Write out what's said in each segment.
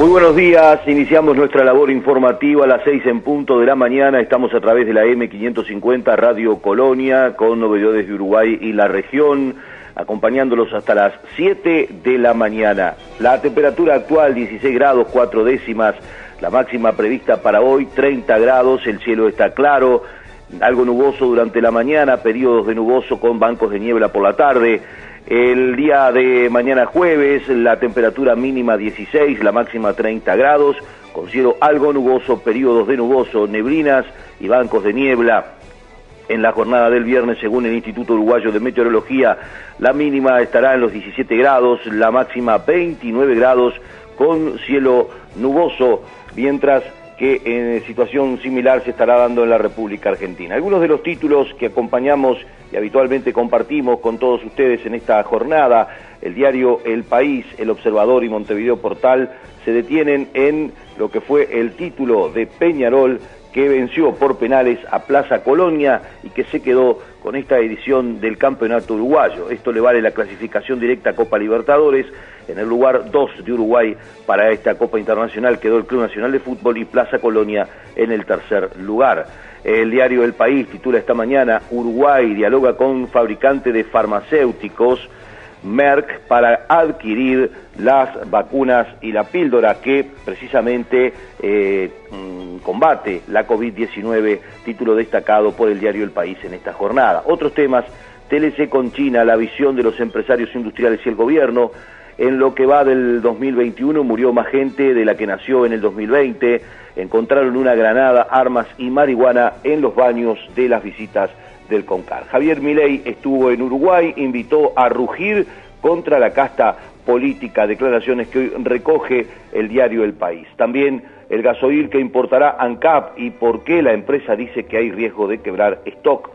Muy buenos días, iniciamos nuestra labor informativa a las seis en punto de la mañana, estamos a través de la M550 Radio Colonia con novedades de Uruguay y la región, acompañándolos hasta las 7 de la mañana. La temperatura actual 16 grados 4 décimas, la máxima prevista para hoy 30 grados, el cielo está claro, algo nuboso durante la mañana, periodos de nuboso con bancos de niebla por la tarde. El día de mañana jueves, la temperatura mínima 16, la máxima 30 grados, con cielo algo nuboso, periodos de nuboso, neblinas y bancos de niebla. En la jornada del viernes, según el Instituto Uruguayo de Meteorología, la mínima estará en los 17 grados, la máxima 29 grados, con cielo nuboso, mientras que en situación similar se estará dando en la República Argentina. Algunos de los títulos que acompañamos y habitualmente compartimos con todos ustedes en esta jornada, el diario El País, El Observador y Montevideo Portal, se detienen en lo que fue el título de Peñarol que venció por penales a Plaza Colonia y que se quedó con esta edición del Campeonato Uruguayo. Esto le vale la clasificación directa a Copa Libertadores. En el lugar 2 de Uruguay para esta Copa Internacional quedó el Club Nacional de Fútbol y Plaza Colonia en el tercer lugar. El diario El País titula esta mañana Uruguay dialoga con fabricante de farmacéuticos Merck para adquirir las vacunas y la píldora que precisamente eh, mm, combate la COVID-19, título destacado por el diario El País en esta jornada. Otros temas, TLC con China, la visión de los empresarios industriales y el gobierno. En lo que va del 2021 murió más gente de la que nació en el 2020. Encontraron una granada, armas y marihuana en los baños de las visitas del CONCAR. Javier Milei estuvo en Uruguay, invitó a rugir contra la casta política, declaraciones que hoy recoge el diario El País. También el gasoil que importará ANCAP y por qué la empresa dice que hay riesgo de quebrar stock.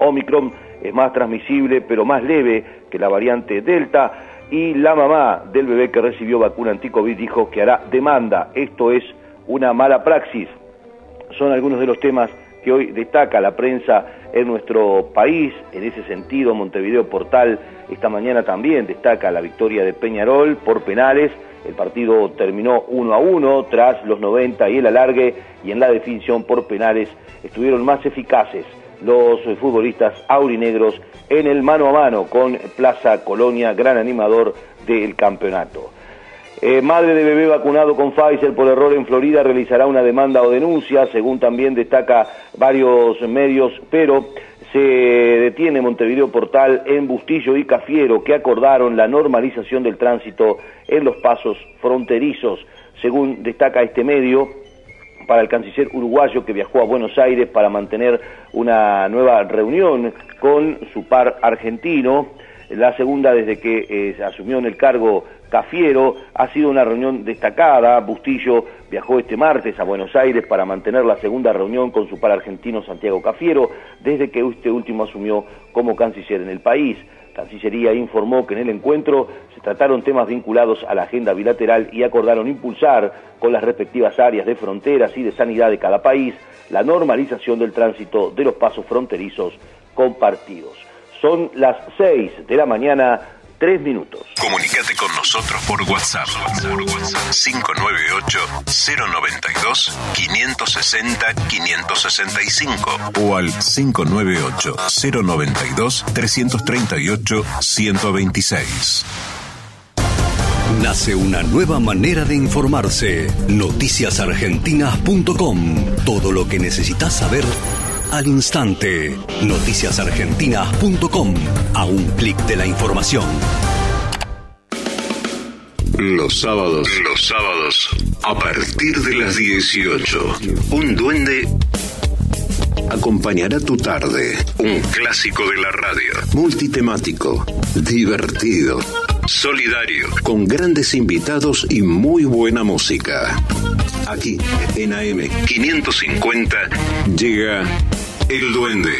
Omicron es más transmisible pero más leve que la variante Delta y la mamá del bebé que recibió vacuna anticovid dijo que hará demanda. Esto es una mala praxis. Son algunos de los temas que hoy destaca la prensa en nuestro país. En ese sentido, Montevideo Portal esta mañana también destaca la victoria de Peñarol por penales. El partido terminó 1 a 1 tras los 90 y el alargue y en la definición por penales estuvieron más eficaces los futbolistas aurinegros en el mano a mano con Plaza Colonia, gran animador del campeonato. Eh, madre de bebé vacunado con Pfizer por error en Florida realizará una demanda o denuncia, según también destaca varios medios, pero se detiene Montevideo Portal en Bustillo y Cafiero, que acordaron la normalización del tránsito en los pasos fronterizos, según destaca este medio para el canciller uruguayo que viajó a Buenos Aires para mantener una nueva reunión con su par argentino la segunda desde que eh, asumió en el cargo Cafiero, ha sido una reunión destacada, Bustillo viajó este martes a Buenos Aires para mantener la segunda reunión con su par argentino Santiago Cafiero, desde que este último asumió como canciller en el país. Cancillería informó que en el encuentro se trataron temas vinculados a la agenda bilateral y acordaron impulsar con las respectivas áreas de fronteras y de sanidad de cada país la normalización del tránsito de los pasos fronterizos compartidos. Son las 6 de la mañana, 3 minutos. Comunicate con nosotros por WhatsApp. 598-092-560-565 o al 598-092-338-126. Nace una nueva manera de informarse. Noticiasargentinas.com. Todo lo que necesitas saber al instante. Noticiasargentinas.com. A un clic de la información. Los sábados, los sábados, a partir de las 18, un duende acompañará tu tarde. Un clásico de la radio. Multitemático, divertido, solidario, con grandes invitados y muy buena música. Aquí, en AM 550, llega El Duende.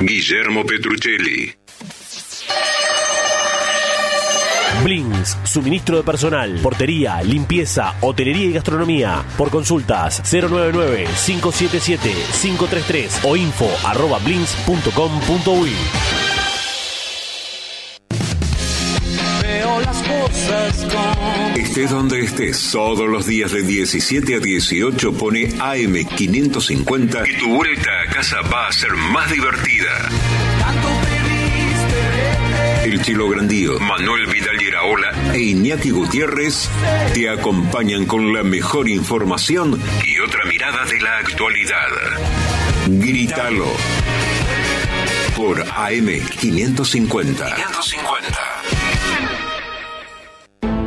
Guillermo Petruccelli. Blins, suministro de personal, portería, limpieza, hotelería y gastronomía. Por consultas 099-577-533 o info arroba blins.com.uy. Estés donde estés, todos los días de 17 a 18 pone AM550 y tu vuelta a casa va a ser más divertida. El Chilo Grandío, Manuel Vidal Iraola e Iñaki Gutiérrez te acompañan con la mejor información y otra mirada de la actualidad. Grítalo por AM 550. 550.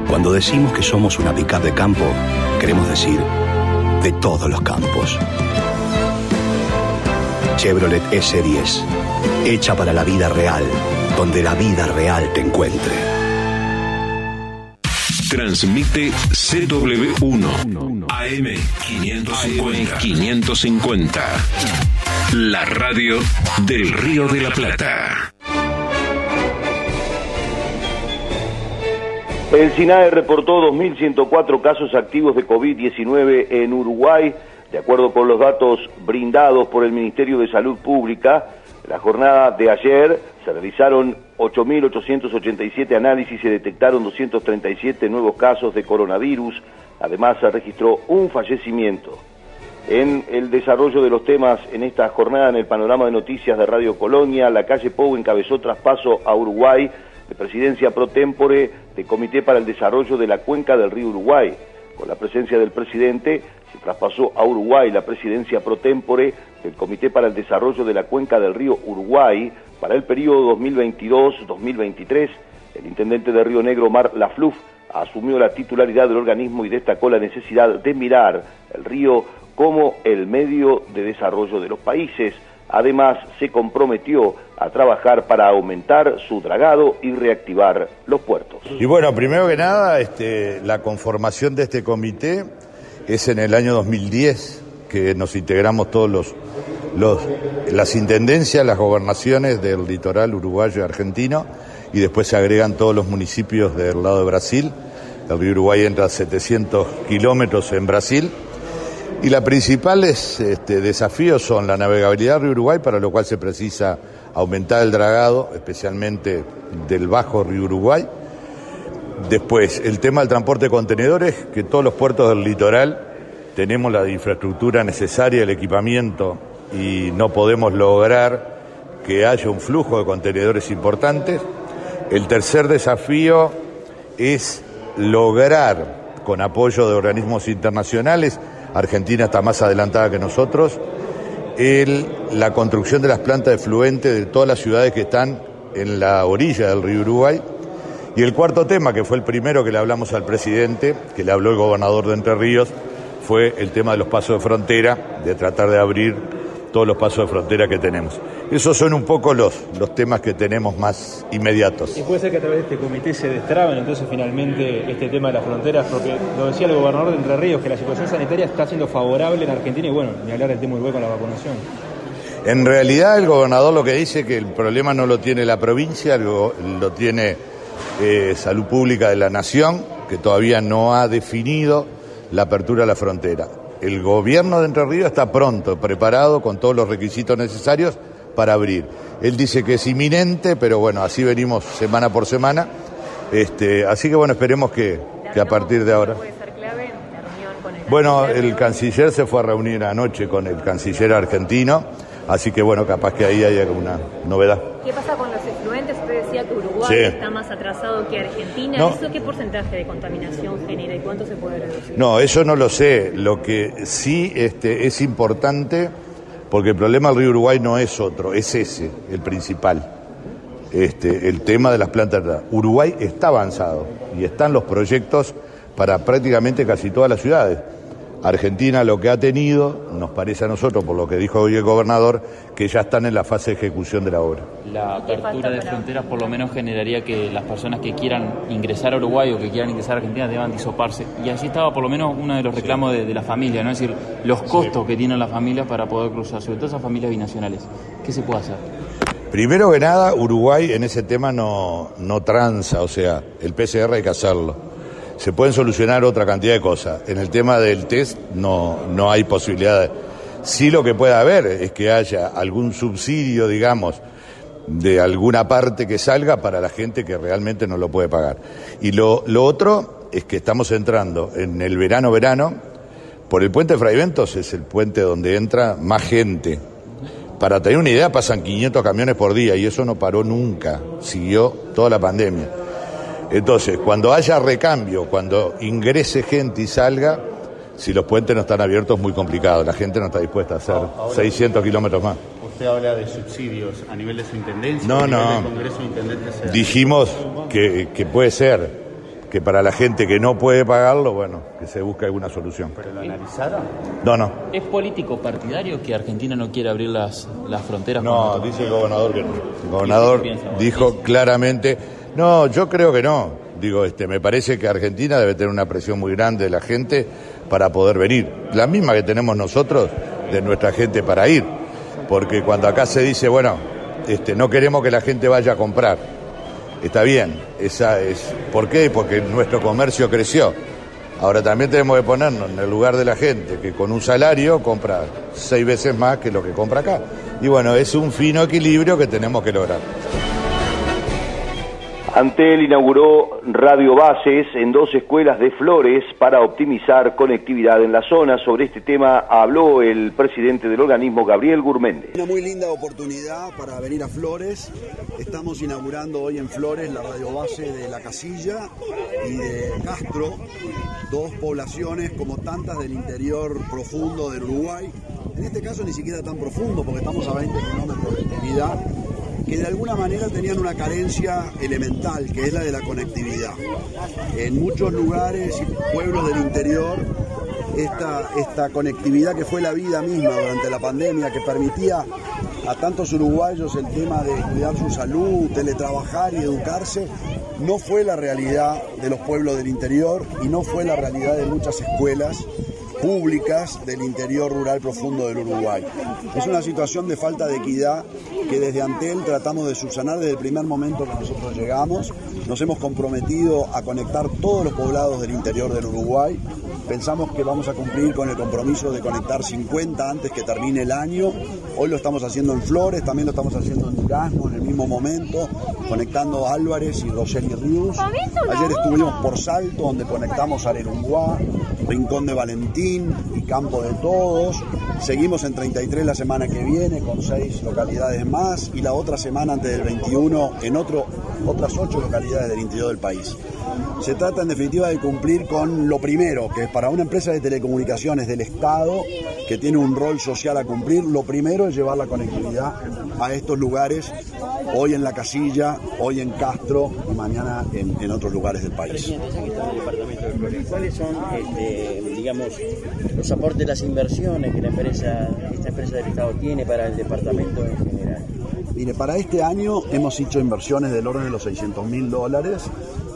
Cuando decimos que somos una pickup de campo, queremos decir de todos los campos. Chevrolet S10, hecha para la vida real, donde la vida real te encuentre. Transmite CW1 AM 550. 550. La radio del Río de la Plata. El SINAE reportó 2.104 casos activos de COVID-19 en Uruguay. De acuerdo con los datos brindados por el Ministerio de Salud Pública, la jornada de ayer se realizaron 8.887 análisis y se detectaron 237 nuevos casos de coronavirus. Además, se registró un fallecimiento. En el desarrollo de los temas en esta jornada en el panorama de noticias de Radio Colonia, la calle Pou encabezó traspaso a Uruguay de presidencia pro tempore del Comité para el Desarrollo de la Cuenca del Río Uruguay. Con la presencia del presidente se traspasó a Uruguay la presidencia pro tempore del Comité para el Desarrollo de la Cuenca del Río Uruguay para el periodo 2022-2023. El intendente de Río Negro, Mar Lafluf, asumió la titularidad del organismo y destacó la necesidad de mirar el río como el medio de desarrollo de los países Además, se comprometió a trabajar para aumentar su dragado y reactivar los puertos. Y bueno, primero que nada, este, la conformación de este comité es en el año 2010 que nos integramos todos los, las intendencias, las gobernaciones del litoral uruguayo y argentino y después se agregan todos los municipios del lado de Brasil. El río Uruguay entra a 700 kilómetros en Brasil y los principales este, desafíos son la navegabilidad Río Uruguay, para lo cual se precisa aumentar el dragado, especialmente del bajo Río Uruguay. Después, el tema del transporte de contenedores, que todos los puertos del litoral tenemos la infraestructura necesaria, el equipamiento, y no podemos lograr que haya un flujo de contenedores importantes. El tercer desafío es lograr, con apoyo de organismos internacionales, Argentina está más adelantada que nosotros, la construcción de las plantas de fluente de todas las ciudades que están en la orilla del río Uruguay. Y el cuarto tema, que fue el primero que le hablamos al presidente, que le habló el gobernador de Entre Ríos, fue el tema de los pasos de frontera, de tratar de abrir todos los pasos de frontera que tenemos. Esos son un poco los, los temas que tenemos más inmediatos. Y puede ser que a través de este comité se destraben entonces finalmente este tema de las fronteras, porque lo decía el gobernador de Entre Ríos, que la situación sanitaria está siendo favorable en Argentina y bueno, ni hablar del tema Uruguay con la vacunación. En realidad el gobernador lo que dice que el problema no lo tiene la provincia, lo, lo tiene eh, Salud Pública de la Nación, que todavía no ha definido la apertura de la frontera. El gobierno de Entre Ríos está pronto, preparado con todos los requisitos necesarios para abrir. Él dice que es inminente, pero bueno, así venimos semana por semana. Este, así que bueno, esperemos que, que a partir de ahora. Bueno, el canciller se fue a reunir anoche con el canciller argentino, así que bueno, capaz que ahí hay alguna novedad. ¿Qué pasa con los Uruguay está más atrasado que Argentina. ¿Eso qué porcentaje de contaminación genera y cuánto se puede reducir? No, eso no lo sé. Lo que sí este, es importante, porque el problema del río Uruguay no es otro, es ese, el principal. Este, el tema de las plantas. Uruguay está avanzado y están los proyectos para prácticamente casi todas las ciudades. Argentina lo que ha tenido, nos parece a nosotros, por lo que dijo hoy el gobernador, que ya están en la fase de ejecución de la obra. La apertura de fronteras por lo menos generaría que las personas que quieran ingresar a Uruguay o que quieran ingresar a Argentina deban disoparse. Y así estaba por lo menos uno de los reclamos de, la familia, ¿no? Es decir, los costos que tienen las familias para poder cruzar, sobre todo esas familias binacionales. ¿Qué se puede hacer? Primero que nada, Uruguay en ese tema no, no tranza, o sea, el PCR hay que hacerlo se pueden solucionar otra cantidad de cosas. En el tema del test no, no hay posibilidad. Sí lo que puede haber es que haya algún subsidio, digamos, de alguna parte que salga para la gente que realmente no lo puede pagar. Y lo, lo otro es que estamos entrando en el verano-verano, por el puente Fraiventos es el puente donde entra más gente. Para tener una idea, pasan 500 camiones por día y eso no paró nunca, siguió toda la pandemia. Entonces, cuando haya recambio, cuando ingrese gente y salga, si los puentes no están abiertos es muy complicado, la gente no está dispuesta a hacer 600 kilómetros más. ¿Usted habla de subsidios a nivel de su intendencia? No, no. Dijimos que, que puede ser que para la gente que no puede pagarlo, bueno, que se busque alguna solución. ¿Pero lo analizaron? No, no. ¿Es político partidario que Argentina no quiere abrir las, las fronteras? No, dice el gobernador que no. El gobernador dijo claramente, no, yo creo que no. Digo, este, me parece que Argentina debe tener una presión muy grande de la gente para poder venir. La misma que tenemos nosotros de nuestra gente para ir. Porque cuando acá se dice, bueno, este, no queremos que la gente vaya a comprar está bien. Esa es, ¿Por qué? Porque nuestro comercio creció. Ahora también tenemos que ponernos en el lugar de la gente que con un salario compra seis veces más que lo que compra acá. Y bueno, es un fino equilibrio que tenemos que lograr. Antel inauguró radiobases en dos escuelas de Flores para optimizar conectividad en la zona. Sobre este tema habló el presidente del organismo, Gabriel Gurméndez. Una muy linda oportunidad para venir a Flores. Estamos inaugurando hoy en Flores la radiobase de La Casilla y de Castro, dos poblaciones como tantas del interior profundo del Uruguay. En este caso ni siquiera tan profundo porque estamos a 20 kilómetros de actividad que de alguna manera tenían una carencia elemental, que es la de la conectividad. En muchos lugares y pueblos del interior, esta, esta conectividad que fue la vida misma durante la pandemia, que permitía a tantos uruguayos el tema de cuidar su salud, teletrabajar y educarse, no fue la realidad de los pueblos del interior y no fue la realidad de muchas escuelas públicas del interior rural profundo del Uruguay. Es una situación de falta de equidad que desde Antel tratamos de subsanar desde el primer momento que nosotros llegamos. Nos hemos comprometido a conectar todos los poblados del interior del Uruguay. Pensamos que vamos a cumplir con el compromiso de conectar 50 antes que termine el año. Hoy lo estamos haciendo en Flores, también lo estamos haciendo en Durazno en el mismo momento, conectando Álvarez y Roseli Ríos. Ayer estuvimos por Salto, donde conectamos a Arerunguá, Rincón de Valentín y Campo de Todos. Seguimos en 33 la semana que viene con seis localidades más y la otra semana antes del 21 en otro, otras ocho localidades del interior del país. Se trata en definitiva de cumplir con lo primero, que es para una empresa de telecomunicaciones del Estado que tiene un rol social a cumplir, lo primero es llevar la conectividad a estos lugares, hoy en La Casilla, hoy en Castro y mañana en, otros lugares del país. ¿cuáles son, este, digamos, los aportes, las inversiones que la empresa, esta empresa del Estado tiene para el departamento en general? Mire, para este año hemos hecho inversiones del orden de los 600 mil dólares,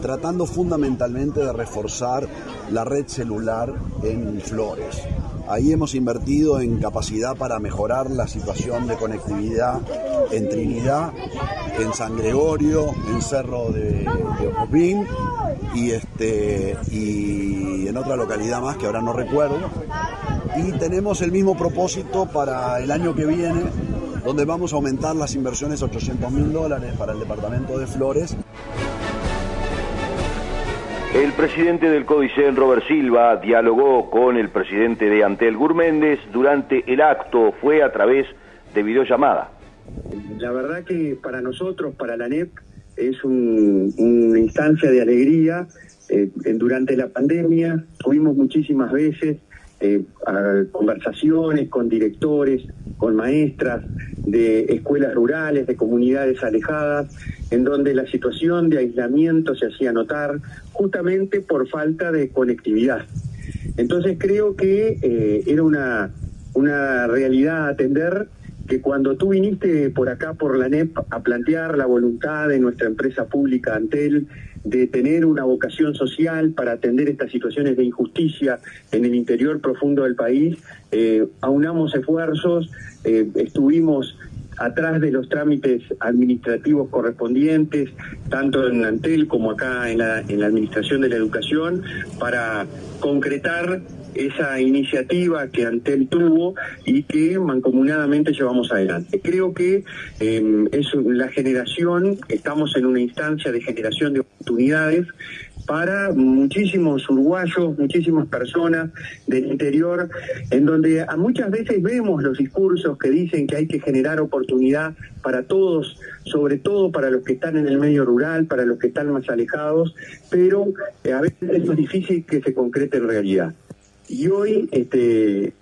tratando fundamentalmente de reforzar la red celular en Flores. Ahí hemos invertido en capacidad para mejorar la situación de conectividad en Trinidad, en San Gregorio, en Cerro de, de y, este, y en otra localidad más que ahora no recuerdo. Y tenemos el mismo propósito para el año que viene donde vamos a aumentar las inversiones a 800 mil dólares para el departamento de Flores. El presidente del CODICEN, Robert Silva, dialogó con el presidente de Antel Gurméndez durante el acto, fue a través de videollamada. La verdad que para nosotros, para la NEP, es una instancia de alegría. Eh, durante la pandemia tuvimos muchísimas veces eh, conversaciones con directores, con maestras de escuelas rurales, de comunidades alejadas, en donde la situación de aislamiento se hacía notar justamente por falta de conectividad. Entonces creo que eh, era una, una realidad a atender que cuando tú viniste por acá, por la NEP, a plantear la voluntad de nuestra empresa pública Antel de tener una vocación social para atender estas situaciones de injusticia en el interior profundo del país, eh, aunamos esfuerzos, eh, estuvimos atrás de los trámites administrativos correspondientes, tanto en Antel como acá en la, en la Administración de la Educación, para concretar esa iniciativa que Antel tuvo y que mancomunadamente llevamos adelante. Creo que em, es la generación, estamos en una instancia de generación de oportunidades para muchísimos uruguayos, muchísimas personas del interior, en donde a muchas veces vemos los discursos que dicen que hay que generar oportunidad para todos, sobre todo para los que están en el medio rural, para los que están más alejados, pero eh, a veces es difícil que se concrete en realidad. Y hoy, este,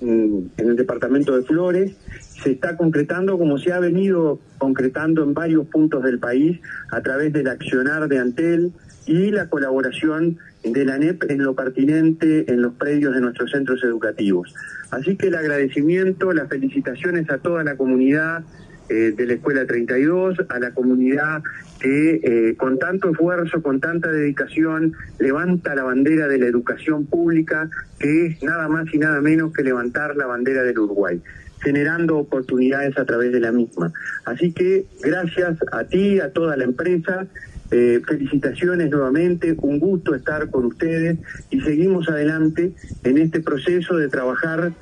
en el departamento de Flores, se está concretando como se ha venido concretando en varios puntos del país a través del accionar de Antel, y la colaboración de la NEP en lo pertinente en los predios de nuestros centros educativos. Así que el agradecimiento, las felicitaciones a toda la comunidad eh, de la Escuela 32, a la comunidad que eh, con tanto esfuerzo, con tanta dedicación, levanta la bandera de la educación pública, que es nada más y nada menos que levantar la bandera del Uruguay generando oportunidades a través de la misma. Así que gracias a ti, a toda la empresa, eh, felicitaciones nuevamente, un gusto estar con ustedes y seguimos adelante en este proceso de trabajar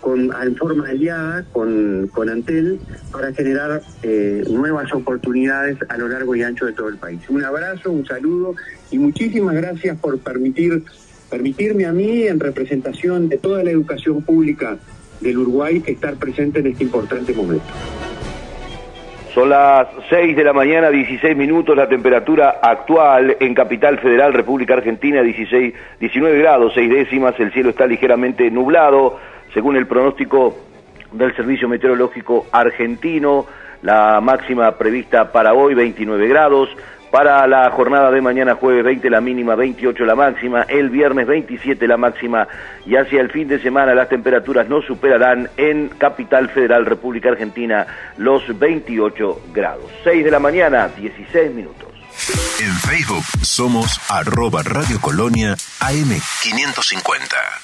con, en forma aliada con, con Antel para generar eh, nuevas oportunidades a lo largo y ancho de todo el país. Un abrazo, un saludo y muchísimas gracias por permitir, permitirme a mí, en representación de toda la educación pública del Uruguay, estar presente en este importante momento. Son las 6 de la mañana, 16 minutos, la temperatura actual en Capital Federal, República Argentina, 16, 19 grados, 6 décimas, el cielo está ligeramente nublado, según el pronóstico del Servicio Meteorológico Argentino, la máxima prevista para hoy, 29 grados, para la jornada de mañana jueves 20 la mínima, 28 la máxima, el viernes 27 la máxima y hacia el fin de semana las temperaturas no superarán en Capital Federal República Argentina los 28 grados. 6 de la mañana, 16 minutos. En Facebook somos arroba Radio Colonia AM550.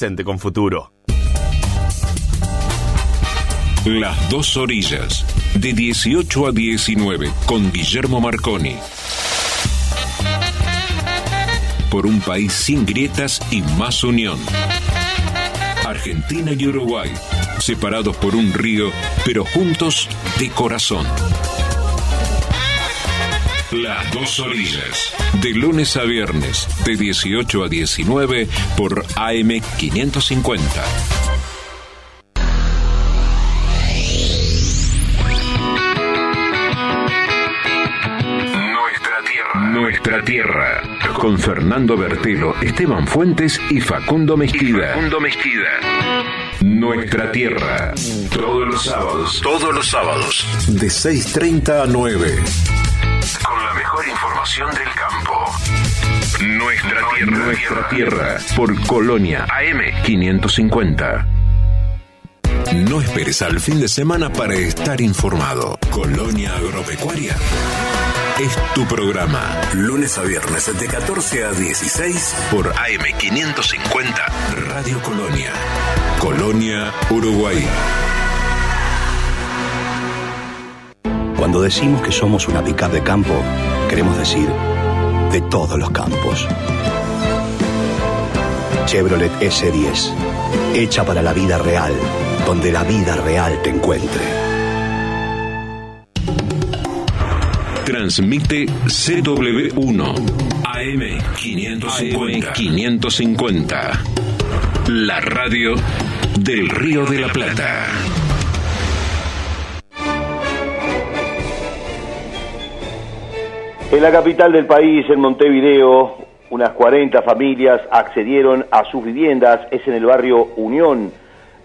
con futuro. Las dos orillas, de 18 a 19, con Guillermo Marconi. Por un país sin grietas y más unión. Argentina y Uruguay, separados por un río, pero juntos de corazón. Las dos orillas. De lunes a viernes, de 18 a 19 por AM550. Nuestra tierra. Nuestra tierra. Con Fernando Bertelo, Esteban Fuentes y Facundo Mezquida. Facundo Mezquida. Nuestra tierra. Todos los sábados. Todos los sábados. De 6.30 a 9 con la mejor información del campo. Nuestra tierra, nuestra tierra, por Colonia AM 550. No esperes al fin de semana para estar informado. Colonia Agropecuaria es tu programa. Lunes a viernes de 14 a 16 por AM 550 Radio Colonia. Colonia, Uruguay. Cuando decimos que somos una pickup de campo, queremos decir de todos los campos. Chevrolet S10, hecha para la vida real, donde la vida real te encuentre. Transmite CW1 AM550. 550. La radio del Río de la Plata. En la capital del país, en Montevideo, unas 40 familias accedieron a sus viviendas, es en el barrio Unión.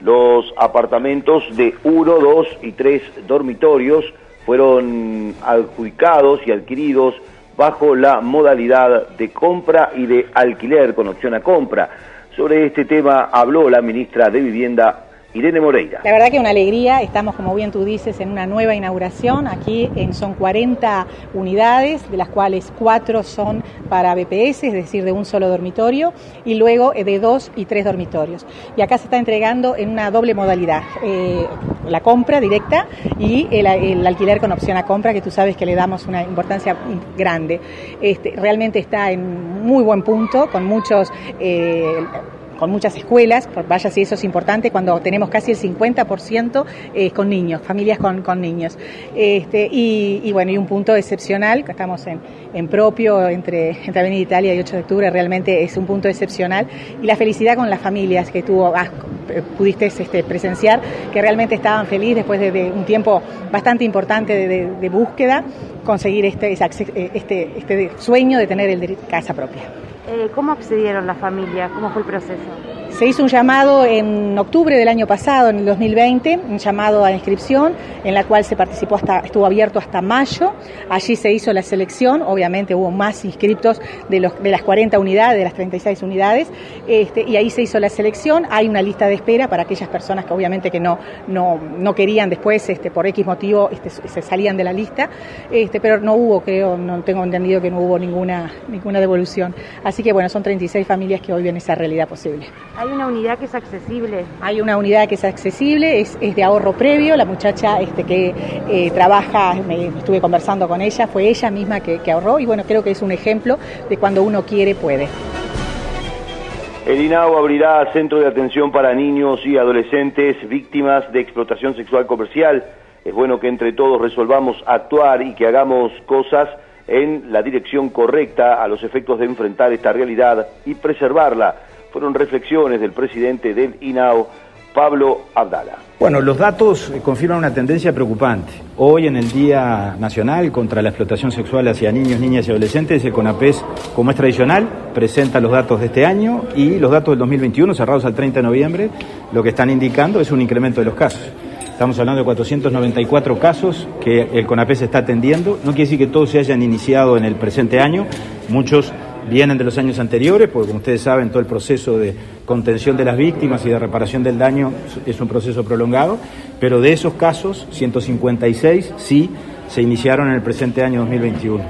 Los apartamentos de 1, 2 y 3 dormitorios fueron adjudicados y adquiridos bajo la modalidad de compra y de alquiler con opción a compra. Sobre este tema habló la ministra de Vivienda Irene Moreira. La verdad que una alegría, estamos como bien tú dices en una nueva inauguración, aquí son 40 unidades, de las cuales 4 son para BPS, es decir, de un solo dormitorio, y luego eh, de dos y tres dormitorios. Y acá se está entregando en una doble modalidad, eh, la compra directa y el, alquiler con opción a compra, que tú sabes que le damos una importancia grande. Este, realmente está en muy buen punto, con muchos... Eh, con muchas escuelas, vaya si eso es importante, cuando tenemos casi el 50% eh, con niños, familias con, niños. Este, y, bueno, y un punto excepcional, que estamos en, en propio entre, entre Avenida Italia y 8 de octubre, realmente es un punto excepcional. Y la felicidad con las familias que tú pudiste este, presenciar, que realmente estaban felices después de, un tiempo bastante importante de, búsqueda, conseguir este, este, este sueño de tener el casa propia. Eh, ¿Cómo accedieron las familias? ¿Cómo fue el proceso? Se hizo un llamado en octubre del año pasado, en el 2020, un llamado a inscripción, en la cual se participó hasta, estuvo abierto hasta mayo. Allí se hizo la selección, obviamente hubo más inscriptos de, los, de las 40 unidades, de las 36 unidades, este, y ahí se hizo la selección. Hay una lista de espera para aquellas personas que obviamente que no, no, no querían después, este, por X motivo, este, se salían de la lista, este, pero no hubo, creo, no tengo entendido que no hubo ninguna, ninguna devolución. Así que bueno, son 36 familias que hoy ven esa realidad posible. ¿Hay una unidad que es accesible? Hay una unidad que es accesible, es, de ahorro previo. La muchacha este, que eh, trabaja, me, estuve conversando con ella, fue ella misma que, que ahorró y bueno, creo que es un ejemplo de cuando uno quiere, puede. El INAO abrirá centro de atención para niños y adolescentes víctimas de explotación sexual comercial. Es bueno que entre todos resolvamos actuar y que hagamos cosas en la dirección correcta a los efectos de enfrentar esta realidad y preservarla fueron reflexiones del presidente del INAO, Pablo Abdala. Bueno, los datos confirman una tendencia preocupante. Hoy, en el Día Nacional contra la Explotación Sexual hacia Niños, Niñas y Adolescentes, el CONAPES, como es tradicional, presenta los datos de este año y los datos del 2021, cerrados al 30 de noviembre, lo que están indicando es un incremento de los casos. Estamos hablando de 494 casos que el CONAPES está atendiendo. No quiere decir que todos se hayan iniciado en el presente año. Muchos vienen de los años anteriores, porque como ustedes saben, todo el proceso de contención de las víctimas y de reparación del daño es un proceso prolongado, pero de esos casos, 156 sí se iniciaron en el presente año 2021.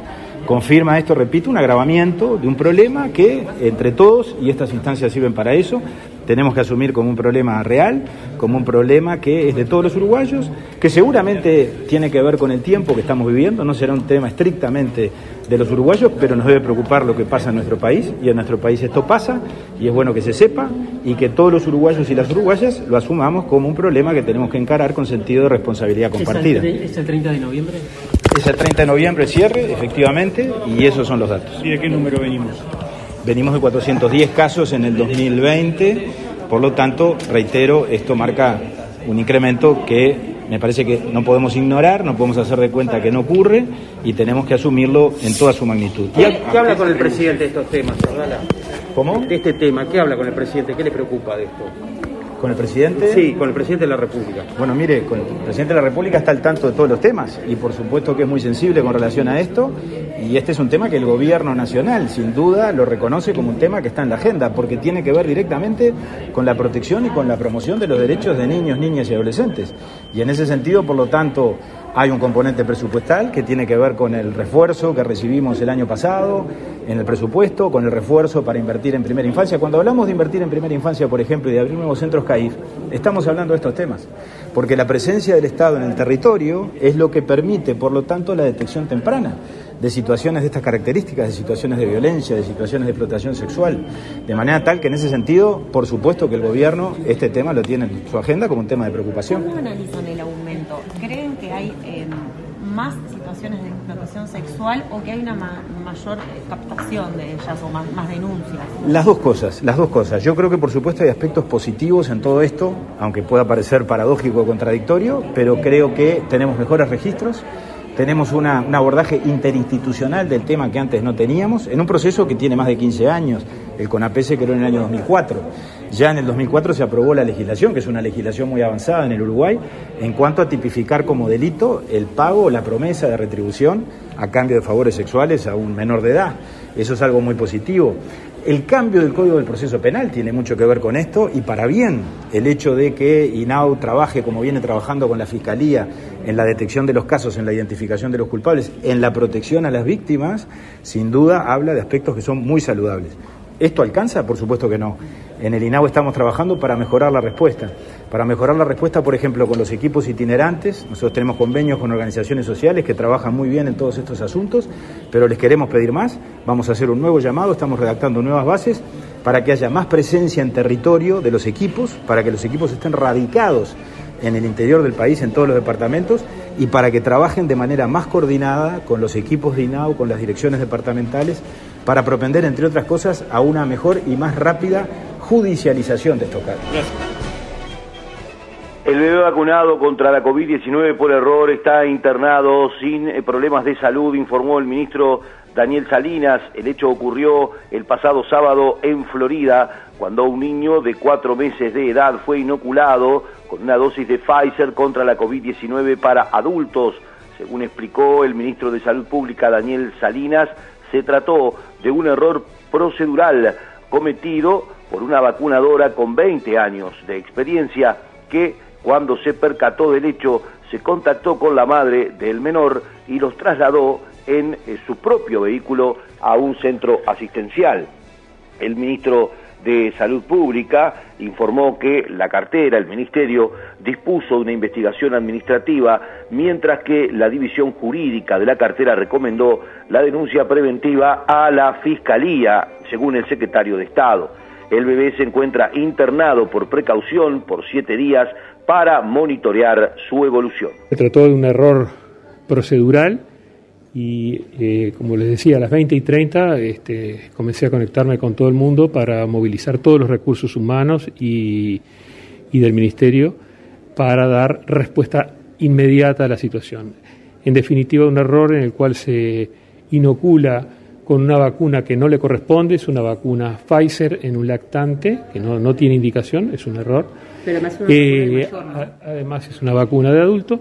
Confirma esto, repito, un agravamiento de un problema que entre todos, y estas instancias sirven para eso, tenemos que asumir como un problema real, como un problema que es de todos los uruguayos, que seguramente tiene que ver con el tiempo que estamos viviendo, no será un tema estrictamente de los uruguayos, pero nos debe preocupar lo que pasa en nuestro país, y en nuestro país esto pasa, y es bueno que se sepa, y que todos los uruguayos y las uruguayas lo asumamos como un problema que tenemos que encarar con sentido de responsabilidad compartida. ¿Es el 30 de noviembre? Es el 30 de noviembre el cierre, efectivamente, y esos son los datos. ¿Y de qué número venimos? Venimos de 410 casos en el 2020, por lo tanto, reitero, esto marca un incremento que me parece que no podemos ignorar, no podemos hacer de cuenta que no ocurre y tenemos que asumirlo en toda su magnitud. ¿Qué, habla con el presidente de estos temas, ¿Cómo? De este tema, ¿qué habla con el presidente? ¿Qué le preocupa de esto? ¿Con el presidente? Sí, con el presidente de la República. Bueno, mire, con el presidente de la República está al tanto de todos los temas y por supuesto que es muy sensible con relación a esto y este es un tema que el gobierno nacional sin duda lo reconoce como un tema que está en la agenda porque tiene que ver directamente con la protección y con la promoción de los derechos de niños, niñas y adolescentes. Y en ese sentido, por lo tanto, hay un componente presupuestal que tiene que ver con el refuerzo que recibimos el año pasado en el presupuesto, con el refuerzo para invertir en primera infancia. Cuando hablamos de invertir en primera infancia, por ejemplo, y de abrir nuevos centros CAIF, estamos hablando de estos temas, porque la presencia del Estado en el territorio es lo que permite, por lo tanto, la detección temprana de situaciones de estas características, de situaciones de violencia, de situaciones de explotación sexual, de manera tal que en ese sentido, por supuesto que el gobierno este tema lo tiene en su agenda como un tema de preocupación. ¿Cómo analizan el aumento? ¿Creen que hay em, más situaciones de explotación sexual o que hay una mayor eh, captación de ellas o más, más denuncias? Las dos cosas, las dos cosas. Yo creo que por supuesto hay aspectos positivos en todo esto, aunque pueda parecer paradójico o contradictorio, pero creo que tenemos mejores registros tenemos un abordaje interinstitucional del tema que antes no teníamos, en un proceso que tiene más de 15 años. El CONAPE se creó en el año 2004. Ya en el 2004 se aprobó la legislación, que es una legislación muy avanzada en el Uruguay, en cuanto a tipificar como delito el pago o la promesa de retribución a cambio de favores sexuales a un menor de edad. Eso es algo muy positivo. El cambio del Código del Proceso Penal tiene mucho que ver con esto y para bien el hecho de que INAU trabaje como viene trabajando con la Fiscalía en la detección de los casos, en la identificación de los culpables, en la protección a las víctimas, sin duda habla de aspectos que son muy saludables. ¿Esto alcanza? Por supuesto que no. En el INAU estamos trabajando para mejorar la respuesta. Para mejorar la respuesta, por ejemplo, con los equipos itinerantes. Nosotros tenemos convenios con organizaciones sociales que trabajan muy bien en todos estos asuntos, pero les queremos pedir más. Vamos a hacer un nuevo llamado, estamos redactando nuevas bases para que haya más presencia en territorio de los equipos, para que los equipos estén radicados en el interior del país, en todos los departamentos, y para que trabajen de manera más coordinada con los equipos de INAU, con las direcciones departamentales, para propender, entre otras cosas, a una mejor y más rápida judicialización de estos casos. El bebé vacunado contra la COVID-19 por error está internado sin eh, problemas de salud, informó el ministro Daniel Salinas. El hecho ocurrió el pasado sábado en Florida, cuando un niño de cuatro meses de edad fue inoculado con una dosis de Pfizer contra la COVID-19 para adultos. Según explicó el ministro de Salud Pública Daniel Salinas, se trató de un error procedural cometido por una vacunadora con 20 años de experiencia que cuando se percató del hecho se contactó con la madre del menor y los trasladó en eh, su propio vehículo a un centro asistencial. El ministro de Salud Pública informó que la cartera, el Ministerio, dispuso una investigación administrativa, mientras que la División Jurídica de la cartera recomendó la denuncia preventiva a la Fiscalía, según el secretario de Estado. El bebé se encuentra internado por precaución por siete días para monitorear su evolución. Se trató de un error procedural y eh, como les decía, a las 20 y 30 este, comencé a conectarme con todo el mundo para movilizar todos los recursos humanos y, y del Ministerio para dar respuesta inmediata a la situación. En definitiva, un error en el cual se inocula con una vacuna que no le corresponde, es una vacuna Pfizer en un lactante, que no, no tiene indicación, es un error. Pero además, una eh, además es una vacuna de adulto.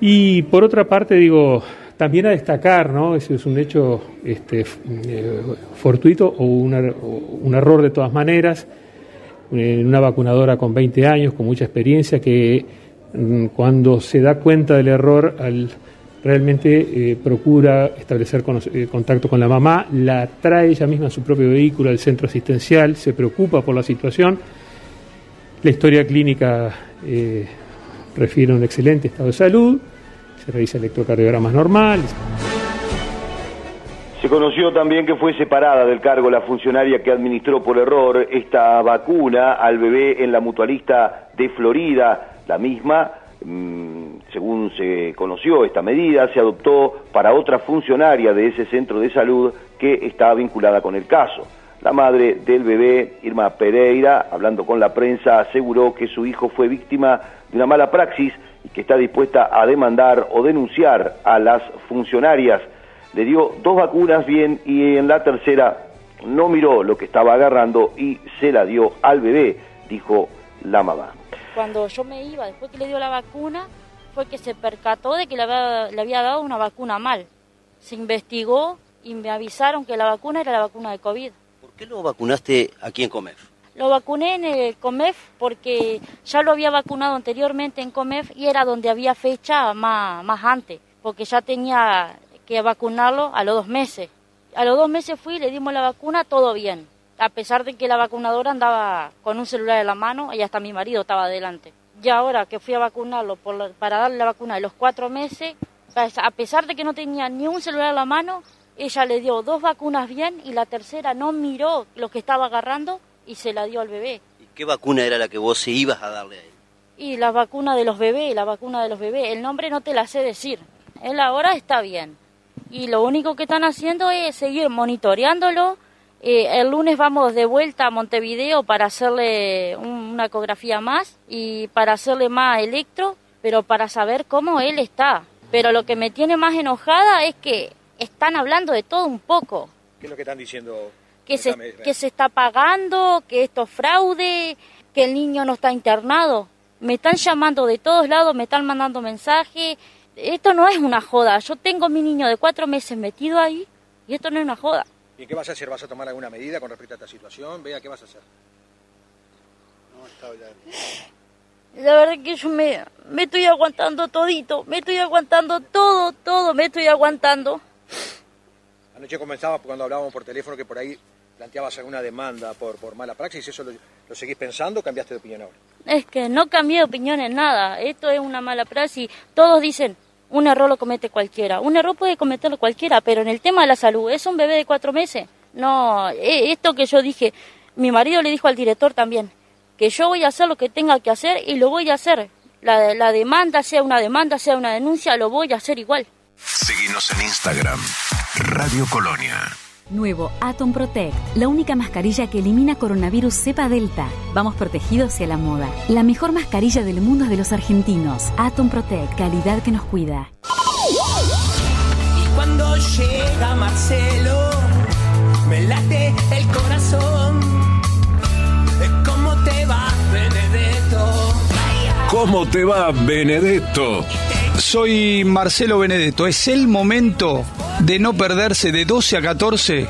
Y por otra parte, digo, también a destacar, ¿no? Ese es un hecho este, eh, fortuito o, un error de todas maneras. Eh, una vacunadora con 20 años, con mucha experiencia, que mm, cuando se da cuenta del error, al, realmente eh, procura establecer contacto con la mamá, la trae ella misma en su propio vehículo al centro asistencial, se preocupa por la situación. La historia clínica refiere a un excelente estado de salud se revisa electrocardiogramas normales. Se conoció también que fue separada del cargo la funcionaria que administró por error esta vacuna al bebé en la mutualista de Florida. La misma, mm, según se conoció esta medida, se adoptó para otra funcionaria de ese centro de salud que estaba vinculada con el caso. La madre del bebé, Irma Pereira, hablando con la prensa, aseguró que su hijo fue víctima de una mala praxis y que está dispuesta a demandar o denunciar a las funcionarias. Le dio dos vacunas bien y en la tercera no miró lo que estaba agarrando y se la dio al bebé, dijo la mamá. Cuando yo me iba, después que le dio la vacuna, fue que se percató de que le había, le había dado una vacuna mal. Se investigó y me avisaron que la vacuna era la vacuna de COVID. ¿Por qué lo vacunaste aquí en Comef? Lo vacuné en el COMEF porque ya lo había vacunado anteriormente en COMEF y era donde había fecha más, más antes, porque ya tenía que vacunarlo a los dos meses. A los dos meses fui, le dimos la vacuna, todo bien. A pesar de que la vacunadora andaba con un celular en la mano y hasta mi marido estaba adelante. Y ahora que fui a vacunarlo para darle la vacuna de los cuatro meses, a pesar de que no tenía ni un celular en la mano, ella le dio dos vacunas bien y la tercera no miró lo que estaba agarrando y se la dio al bebé. ¿Y qué vacuna era la que vos se ibas a darle a él? Y la vacuna de los bebés, la vacuna de los bebés. El nombre no te la sé decir. Él ahora está bien. Y lo único que están haciendo es seguir monitoreándolo. Eh, el lunes vamos de vuelta a Montevideo para hacerle una ecografía más y para hacerle más electro, pero para saber cómo él está. Pero lo que me tiene más enojada es que están hablando de todo un poco. ¿Qué es lo que están diciendo que se, que se está pagando, que esto es fraude, que el niño no está internado. Me están llamando de todos lados, me están mandando mensajes. Esto no es una joda. Yo tengo mi niño de cuatro meses metido ahí y esto no es una joda. ¿Y qué vas a hacer? ¿Vas a tomar alguna medida con respecto a esta situación? Vea, ¿qué vas a hacer? No, está La verdad que yo me, me estoy aguantando todito, me estoy aguantando todo, todo, me estoy aguantando. Anoche comenzaba cuando hablábamos por teléfono que por ahí planteabas alguna demanda por, por mala praxis, ¿eso lo, lo seguís pensando o cambiaste de opinión ahora? Es que no cambié de opinión en nada, esto es una mala praxis. Todos dicen, un error lo comete cualquiera. Un error puede cometerlo cualquiera, pero en el tema de la salud, es un bebé de cuatro meses. No, e, esto que yo dije, mi marido le dijo al director también, que yo voy a hacer lo que tenga que hacer y lo voy a hacer. La, demanda, sea una demanda, sea una denuncia, lo voy a hacer igual. Seguimos en Instagram, Radio Colonia. Nuevo Atom Protect, la única mascarilla que elimina coronavirus cepa delta. Vamos protegidos hacia la moda. La mejor mascarilla del mundo es de los argentinos. Atom Protect, calidad que nos cuida. Y cuando llega Marcelo, me late el corazón. ¿Cómo te va, Benedetto? ¿Cómo te va, Benedetto? Soy Marcelo Benedetto. Es el momento de no perderse de 12 a 14.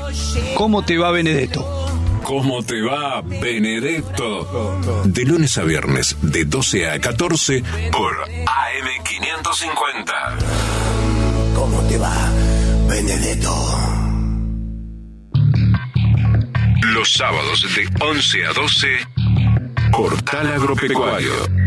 ¿Cómo te va, Benedetto? ¿Cómo te va, Benedetto? De lunes a viernes, de 12 a 14, por AM550. ¿Cómo te va, Benedetto? Los sábados de 11 a 12, Portal Agropecuario.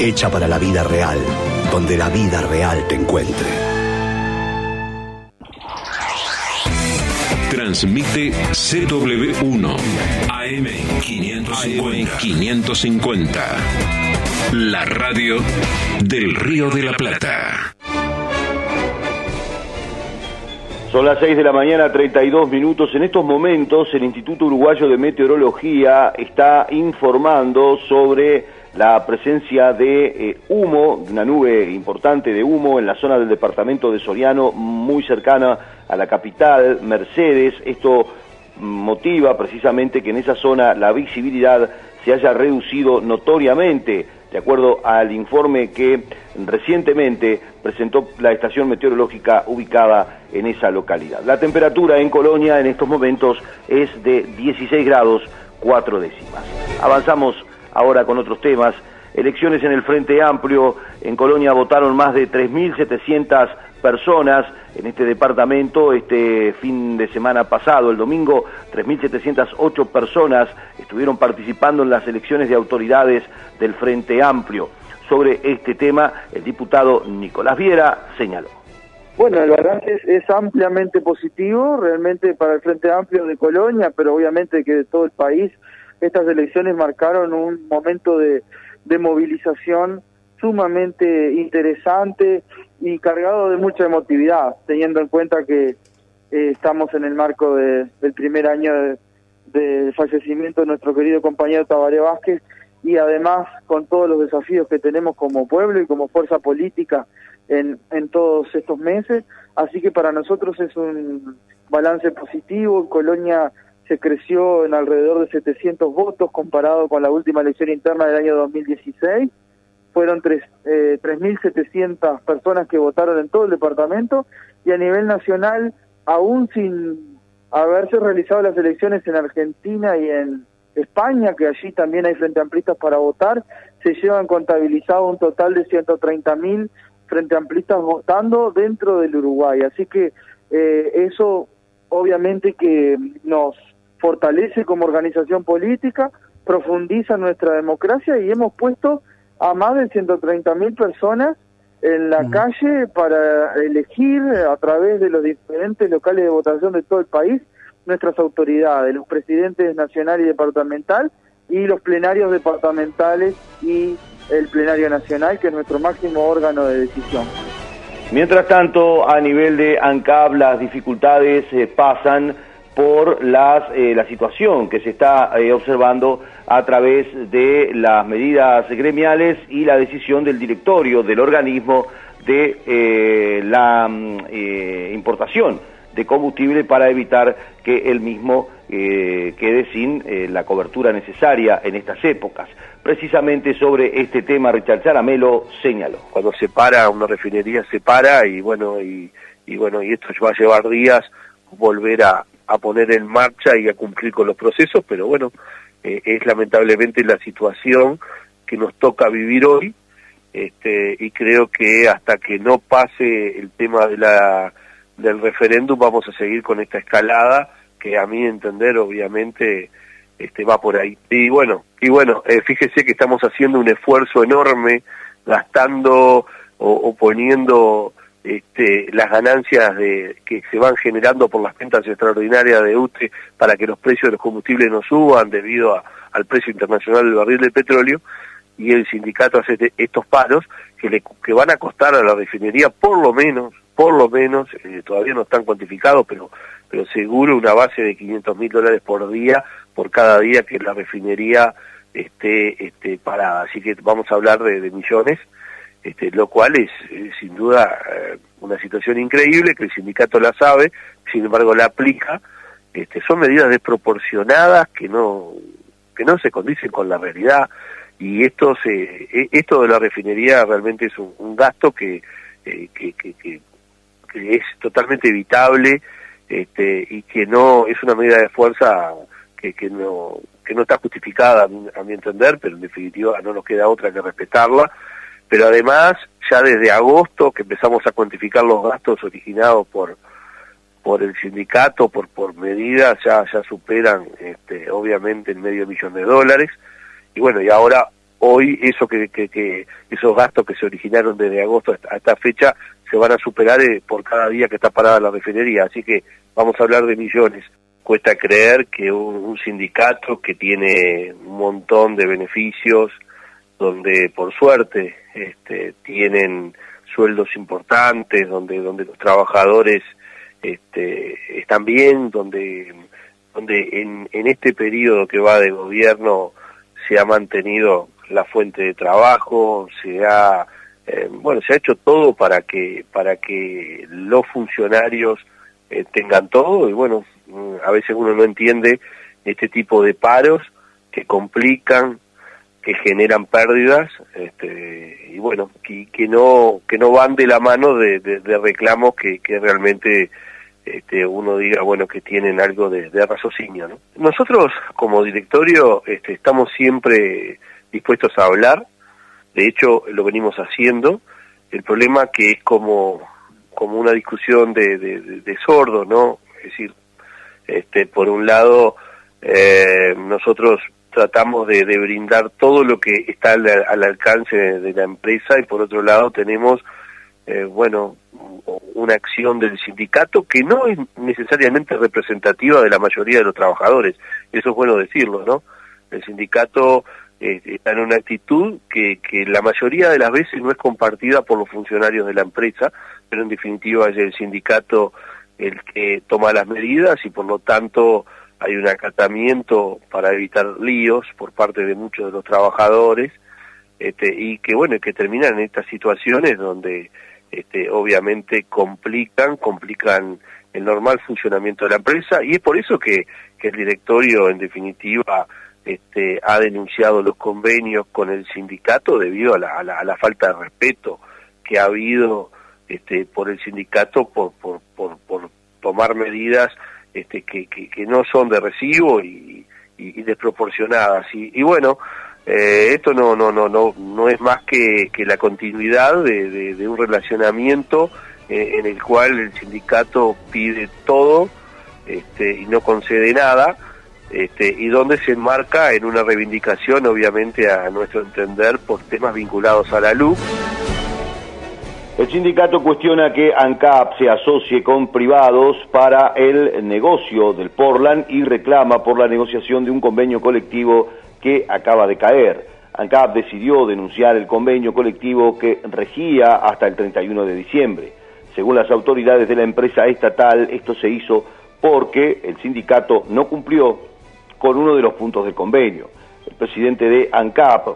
hecha para la vida real, donde la vida real te encuentre. Transmite CW1 AM 550. 550. La radio del Río de la Plata. Son las 6 de la mañana, 32 minutos. En estos momentos, el Instituto Uruguayo de Meteorología está informando sobre la presencia de eh, humo, una nube importante de humo en la zona del departamento de Soriano, muy cercana a la capital, Mercedes. Esto motiva precisamente que en esa zona la visibilidad se haya reducido notoriamente, de acuerdo al informe que recientemente presentó la estación meteorológica ubicada en esa localidad. La temperatura en Colonia en estos momentos es de 16 grados 4 décimas. Avanzamos ahora con otros temas. Elecciones en el Frente Amplio. En Colonia votaron más de 3.700 personas en este departamento este fin de semana pasado, el domingo, 3.708 personas estuvieron participando en las elecciones de autoridades del Frente Amplio. Sobre este tema, el diputado Nicolás Viera señaló. Bueno, el balance es, ampliamente positivo, realmente para el Frente Amplio de Colonia, pero obviamente que de todo el país. Estas elecciones marcaron un momento de, de movilización sumamente interesante y cargado de mucha emotividad, teniendo en cuenta que eh, estamos en el marco del primer año del fallecimiento de nuestro querido compañero Tabaré Vázquez y además con todos los desafíos que tenemos como pueblo y como fuerza política en todos estos meses. Así que para nosotros es un balance positivo. Colonia se creció en alrededor de 700 votos comparado con la última elección interna del año 2016. Fueron eh, 3.700 personas que votaron en todo el departamento y a nivel nacional, aún sin haberse realizado las elecciones en Argentina y en España, que allí también hay frente amplistas para votar, se llevan contabilizado un total de 130.000 frente amplistas votando dentro del Uruguay. Así que eh, eso obviamente que nos fortalece como organización política, profundiza nuestra democracia y hemos puesto a más de 130 mil personas en la calle para elegir a través de los diferentes locales de votación de todo el país nuestras autoridades, los presidentes nacional y departamental y los plenarios departamentales y el plenario nacional, que es nuestro máximo órgano de decisión. Mientras tanto, a nivel de ANCAP, las dificultades eh, pasan por las, eh, la situación que se está eh, observando a través de las medidas gremiales y la decisión del directorio del organismo de eh, la mm, eh, importación de combustible para evitar que el mismo eh, quede sin la cobertura necesaria en estas épocas. Precisamente sobre este tema, Richard Charamelo señaló. Cuando se para una refinería, se para y bueno, y bueno, y esto va a llevar días volver a, a poner en marcha y a cumplir con los procesos, pero bueno, eh, es lamentablemente la situación que nos toca vivir hoy, este, y creo que hasta que no pase el tema de la del referéndum vamos a seguir con esta escalada que a mi entender obviamente este va por ahí. Y bueno y bueno eh, fíjese que estamos haciendo un esfuerzo enorme gastando o, o poniendo este, las ganancias de, que se van generando por las ventas extraordinarias de UTE para que los precios de los combustibles no suban debido al precio internacional del barril de petróleo y el sindicato hace estos paros que, le, que van a costar a la refinería por lo menos, por lo menos, eh, todavía no están cuantificados, pero, pero seguro una base de 500 mil dólares por día, por cada día que la refinería esté, esté parada. Así que vamos a hablar de millones, este, lo cual es, sin duda eh, una situación increíble, que el sindicato la sabe, sin embargo la aplica. Este, son medidas desproporcionadas que no, que no se condicen con la realidad y esto se e- esto de la refinería realmente es un, gasto que, eh, que, que, es totalmente evitable este, y que no es una medida de fuerza que, no que no está justificada a mi entender pero en definitiva no nos queda otra que respetarla pero además ya desde agosto que empezamos a cuantificar los gastos originados por por el sindicato, por por medidas, ya ya superan este, obviamente el medio millón de dólares y bueno, y ahora hoy eso que, que, que esos gastos que se originaron desde agosto hasta esta fecha se van a superar eh, por cada día que está parada la refinería, así que vamos a hablar de millones. Cuesta creer que un sindicato que tiene un montón de beneficios, donde por suerte este, tienen sueldos importantes, donde donde los trabajadores este, están bien, donde donde en, en este periodo que va de gobierno se ha mantenido la fuente de trabajo, se ha eh, bueno se ha hecho todo para que para que los funcionarios eh, tengan todo. Y bueno a veces uno no entiende este tipo de paros que complican que generan pérdidas este, y bueno que, no que no van de la mano de, reclamos que, realmente este, uno diga bueno que tienen algo de, de raciocinio ¿no? nosotros como directorio este, estamos siempre dispuestos a hablar. De hecho lo venimos haciendo. El problema que es como como una discusión de, de sordo no es decir este por un lado eh, nosotros tratamos de, brindar todo lo que está al, al, alcance de la empresa y por otro lado tenemos eh, bueno una acción del sindicato que no es necesariamente representativa de la mayoría de los trabajadores. Eso es bueno decirlo no el sindicato eh, está en una actitud que la mayoría de las veces no es compartida por los funcionarios de la empresa pero en definitiva es el sindicato el que toma las medidas y por lo tanto hay un acatamiento para evitar líos por parte de muchos de los trabajadores este, y que bueno que terminan en estas situaciones donde este, obviamente complican complican el normal funcionamiento de la empresa y es por eso que, el directorio en definitiva este, ha denunciado los convenios con el sindicato debido a la, falta de respeto que ha habido este, por el sindicato por, por tomar medidas este, que, que, que, no son de recibo y, desproporcionadas. Y, bueno, eh, esto no, no, no, no, no es más que, la continuidad de un relacionamiento eh, en el cual el sindicato pide todo este, y no concede nada. Este, y donde se enmarca en una reivindicación, obviamente, a nuestro entender, por temas vinculados a la luz. El sindicato cuestiona que ANCAP se asocie con privados para el negocio del Portland y reclama por la negociación de un convenio colectivo que acaba de caer. ANCAP decidió denunciar el convenio colectivo que regía hasta el 31 de diciembre. Según las autoridades de la empresa estatal, esto se hizo porque el sindicato no cumplió con uno de los puntos del convenio. El presidente de ANCAP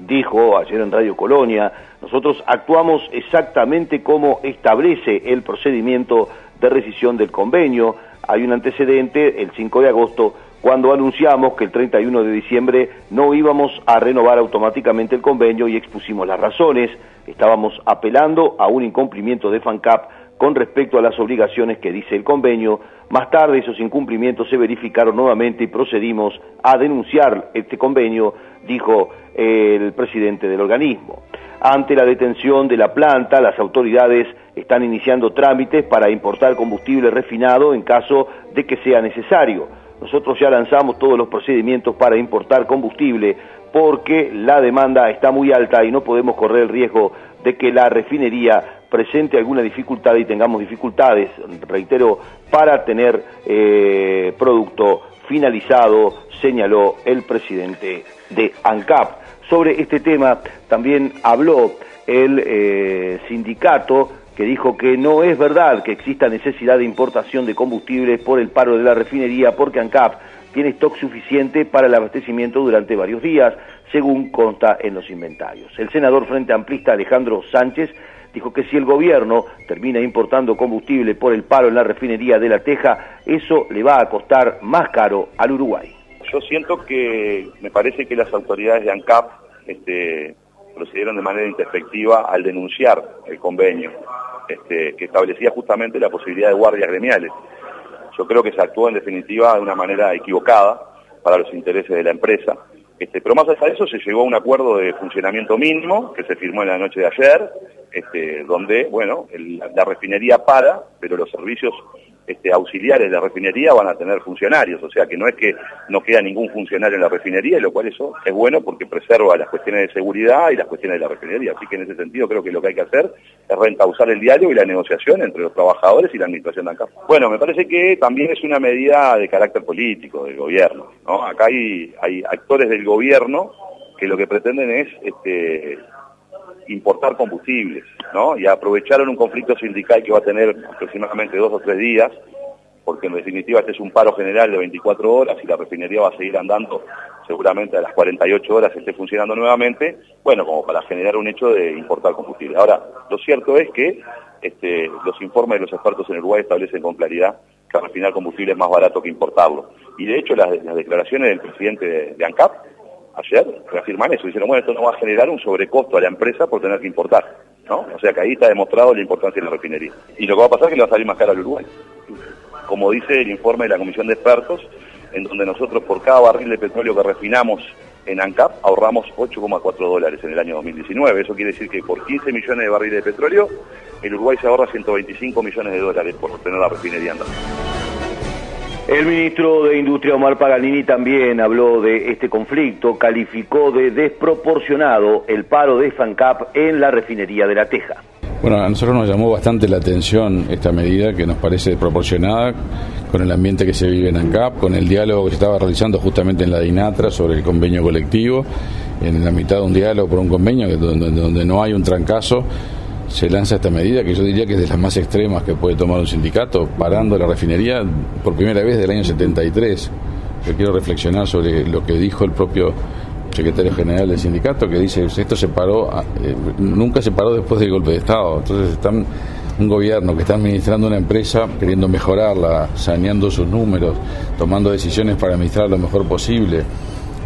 dijo ayer en Radio Colonia, nosotros actuamos exactamente como establece el procedimiento de rescisión del convenio. Hay un antecedente, el 5 de agosto, cuando anunciamos que el 31 de diciembre no íbamos a renovar automáticamente el convenio y expusimos las razones. Estábamos apelando a un incumplimiento de FANCAP con respecto a las obligaciones que dice el convenio. Más tarde esos incumplimientos se verificaron nuevamente y procedimos a denunciar este convenio, dijo el presidente del organismo. Ante la detención de la planta, las autoridades están iniciando trámites para importar combustible refinado en caso de que sea necesario. Nosotros ya lanzamos todos los procedimientos para importar combustible porque la demanda está muy alta y no podemos correr el riesgo de que la refinería presente alguna dificultad y tengamos dificultades, reitero, para tener eh, producto finalizado, señaló el presidente de ANCAP. Sobre este tema también habló el eh, sindicato que dijo que no es verdad que exista necesidad de importación de combustibles por el paro de la refinería porque ANCAP tiene stock suficiente para el abastecimiento durante varios días, según consta en los inventarios. El senador Frente Amplista Alejandro Sánchez dijo que si el gobierno termina importando combustible por el paro en la refinería de La Teja, eso le va a costar más caro al Uruguay. Yo siento que me parece que las autoridades de ANCAP este, procedieron de manera introspectiva al denunciar el convenio este, que establecía justamente la posibilidad de guardias gremiales. Yo creo que se actuó en definitiva de una manera equivocada para los intereses de la empresa. Este, pero más allá de eso se llegó a un acuerdo de funcionamiento mínimo que se firmó en la noche de ayer, donde, bueno, la refinería para, pero los servicios este, auxiliares de la refinería van a tener funcionarios, o sea que no es que no queda ningún funcionario en la refinería, lo cual eso es bueno porque preserva las cuestiones de seguridad y las cuestiones de la refinería. Así que en ese sentido creo que lo que hay que hacer es rentausar el diálogo y la negociación entre los trabajadores y la administración de acá. Bueno, me parece que también es una medida de carácter político del gobierno. ¿no? Acá hay, hay actores del gobierno que lo que pretenden es este, importar combustibles, ¿no? Y aprovecharon un conflicto sindical que va a tener aproximadamente dos o tres días, porque en definitiva este es un paro general de 24 horas y la refinería va a seguir andando seguramente a las 48 horas esté funcionando nuevamente, bueno, como para generar un hecho de importar combustible. Ahora, lo cierto es que este, los informes de los expertos en Uruguay establecen con claridad que refinar combustible es más barato que importarlo. Y de hecho las, declaraciones del presidente de ANCAP ayer reafirman eso, dijeron, bueno, esto no va a generar un sobrecosto a la empresa por tener que importar, ¿no? O sea que ahí está demostrado la importancia de la refinería. Y lo que va a pasar es que le va a salir más caro al Uruguay. Como dice el informe de la Comisión de Expertos, en donde nosotros por cada barril de petróleo que refinamos en ANCAP ahorramos 8,4 dólares en el año 2019. Eso quiere decir que por 15 millones de barriles de petróleo, el Uruguay se ahorra 125 millones de dólares por tener la refinería andando. El ministro de Industria Omar Paganini también habló de este conflicto, calificó de desproporcionado el paro de FANCAP en la refinería de La Teja. Bueno, a nosotros nos llamó bastante la atención esta medida que nos parece desproporcionada con el ambiente que se vive en ANCAP, con el diálogo que se estaba realizando justamente en la DINATRA sobre el convenio colectivo, en la mitad de un diálogo por un convenio donde, no hay un trancazo se lanza esta medida que yo diría que es de las más extremas que puede tomar un sindicato, parando la refinería por primera vez del año 73. Yo quiero reflexionar sobre lo que dijo el propio secretario general del sindicato, que dice esto se paró, eh, nunca se paró después del golpe de Estado. Entonces están un gobierno que está administrando una empresa, queriendo mejorarla, saneando sus números, tomando decisiones para administrar lo mejor posible,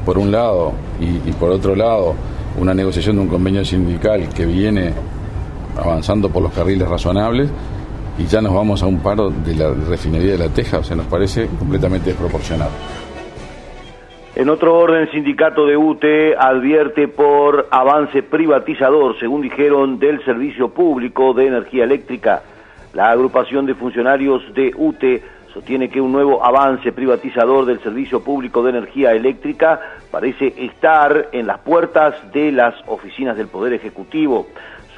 por un lado, y por otro lado, una negociación de un convenio sindical que viene avanzando por los carriles razonables y ya nos vamos a un paro de la refinería de la Teja, o sea, nos parece completamente desproporcionado. En otro orden, el sindicato de UTE advierte por avance privatizador, según dijeron, del servicio público de energía eléctrica. La agrupación de funcionarios de UTE sostiene que un nuevo avance privatizador del servicio público de energía eléctrica parece estar en las puertas de las oficinas del Poder Ejecutivo.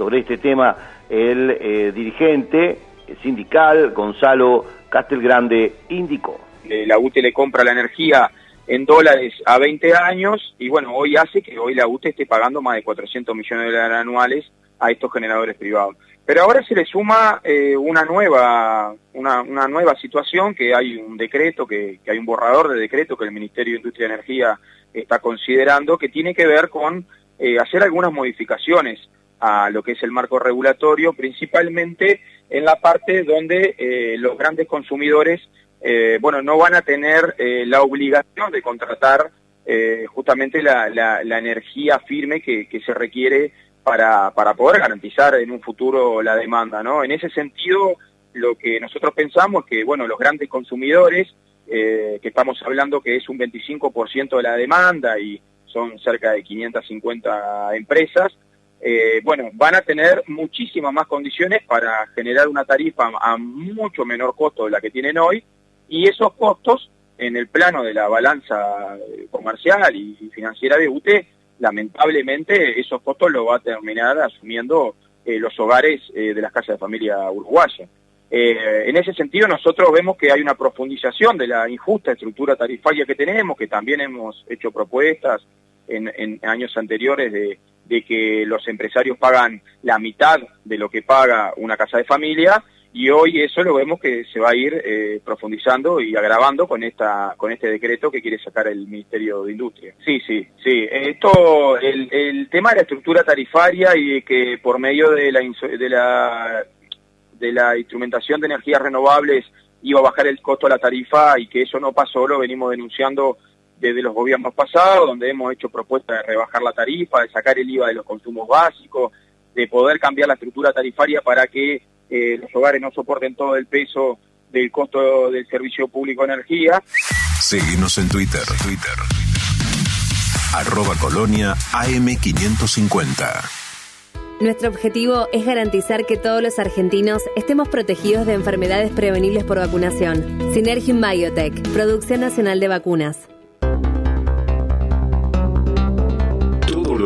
Sobre este tema, el eh, dirigente sindical Gonzalo Castelgrande indicó. La UTE le compra la energía en dólares a 20 años y bueno, hoy hace que hoy la UTE esté pagando más de 400 millones de dólares anuales a estos generadores privados. Pero ahora se le suma eh, una nueva una, una, nueva situación, que hay un decreto, que, que, hay un borrador de decreto que el Ministerio de Industria y Energía está considerando, que tiene que ver con eh, hacer algunas modificaciones a lo que es el marco regulatorio, principalmente en la parte donde eh, los grandes consumidores, eh, bueno, no van a tener eh, la obligación de contratar justamente la, la, energía firme que, se requiere para, para poder garantizar en un futuro la demanda, ¿no? En ese sentido, lo que nosotros pensamos es que, bueno, los grandes consumidores, que estamos hablando que es un 25% de la demanda y son cerca de 550 empresas, eh, bueno, van a tener muchísimas más condiciones para generar una tarifa a mucho menor costo de la que tienen hoy y esos costos en el plano de la balanza comercial y financiera de UTE lamentablemente esos costos los va a terminar asumiendo eh, los hogares eh, de las casas de familia uruguayas. Eh, en ese sentido nosotros vemos que hay una profundización de la injusta estructura tarifaria que tenemos, que también hemos hecho propuestas en, en años anteriores de, de que los empresarios pagan la mitad de lo que paga una casa de familia y hoy eso lo vemos que se va a ir eh, profundizando y agravando con esta con este decreto que quiere sacar el Ministerio de Industria. Sí, sí, sí. Esto, el, el tema de la estructura tarifaria y de que por medio de la de la de la instrumentación de energías renovables iba a bajar el costo de la tarifa y que eso no pasó, lo venimos denunciando desde los gobiernos pasados, donde hemos hecho propuestas de rebajar la tarifa, de sacar el IVA de los consumos básicos, de poder cambiar la estructura tarifaria para que eh, los hogares no soporten todo el peso del costo del servicio público de energía. Seguimos en Twitter, Twitter. Arroba Colonia AM550. Nuestro objetivo es garantizar que todos los argentinos estemos protegidos de enfermedades prevenibles por vacunación. Synergium Biotech, Producción Nacional de Vacunas.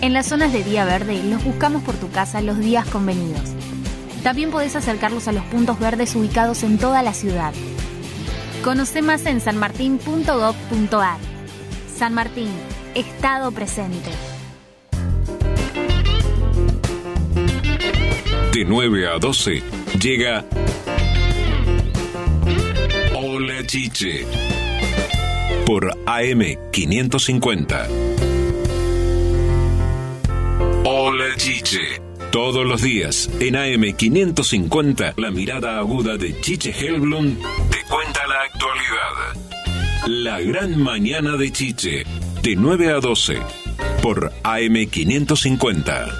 En las zonas de día verde los buscamos por tu casa los días convenidos. También podés acercarlos a los puntos verdes ubicados en toda la ciudad. Conoce más en sanmartin.gov.ar. San Martín, Estado presente. De 9 a 12 llega Hola Chiche por AM 550. Hola Chiche. Todos los días en AM550, la mirada aguda de Chiche Helblum te cuenta la actualidad. La gran mañana de Chiche, de 9 a 12, por AM550.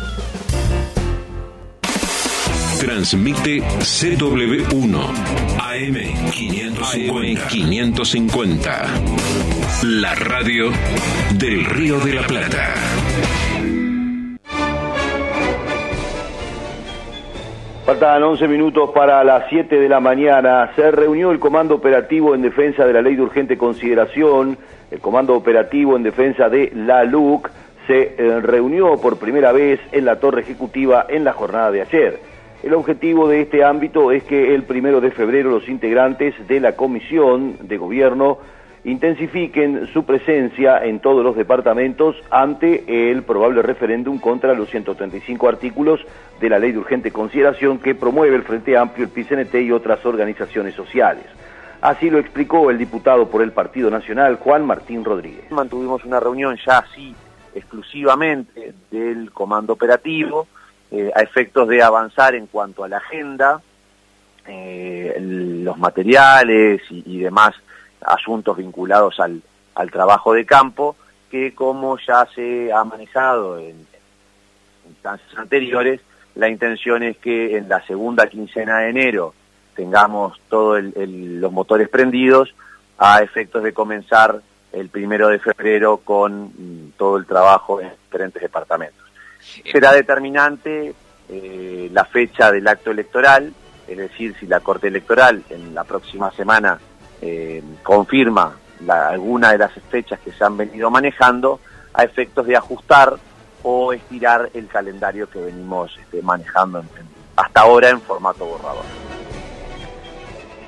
Transmite CW1 AM550. AM550. La radio del Río de la Plata. Faltan 11 minutos para las 7 de la mañana. Se reunió el Comando Operativo en Defensa de la Ley de Urgente Consideración, el Comando Operativo en Defensa de la LUC, se eh, reunió por primera vez en la Torre Ejecutiva en la jornada de ayer. El objetivo de este ámbito es que el primero de febrero los integrantes de la Comisión de Gobierno intensifiquen su presencia en todos los departamentos ante el probable referéndum contra los 135 artículos de la Ley de Urgente Consideración que promueve el Frente Amplio, el PICNT y otras organizaciones sociales. Así lo explicó el diputado por el Partido Nacional, Juan Martín Rodríguez. Mantuvimos una reunión ya así exclusivamente del comando operativo eh, a efectos de avanzar en cuanto a la agenda, eh, los materiales y demás asuntos vinculados al, al trabajo de campo, que como ya se ha manejado en instancias anteriores, la intención es que en la segunda quincena de enero tengamos todos los motores prendidos a efectos de comenzar el primero de febrero con mm, todo el trabajo en diferentes departamentos. Será determinante eh, la fecha del acto electoral, es decir, si la Corte Electoral en la próxima semana eh, confirma la, alguna de las fechas que se han venido manejando, a efectos de ajustar o estirar el calendario que venimos este, manejando en- hasta ahora en formato borrador.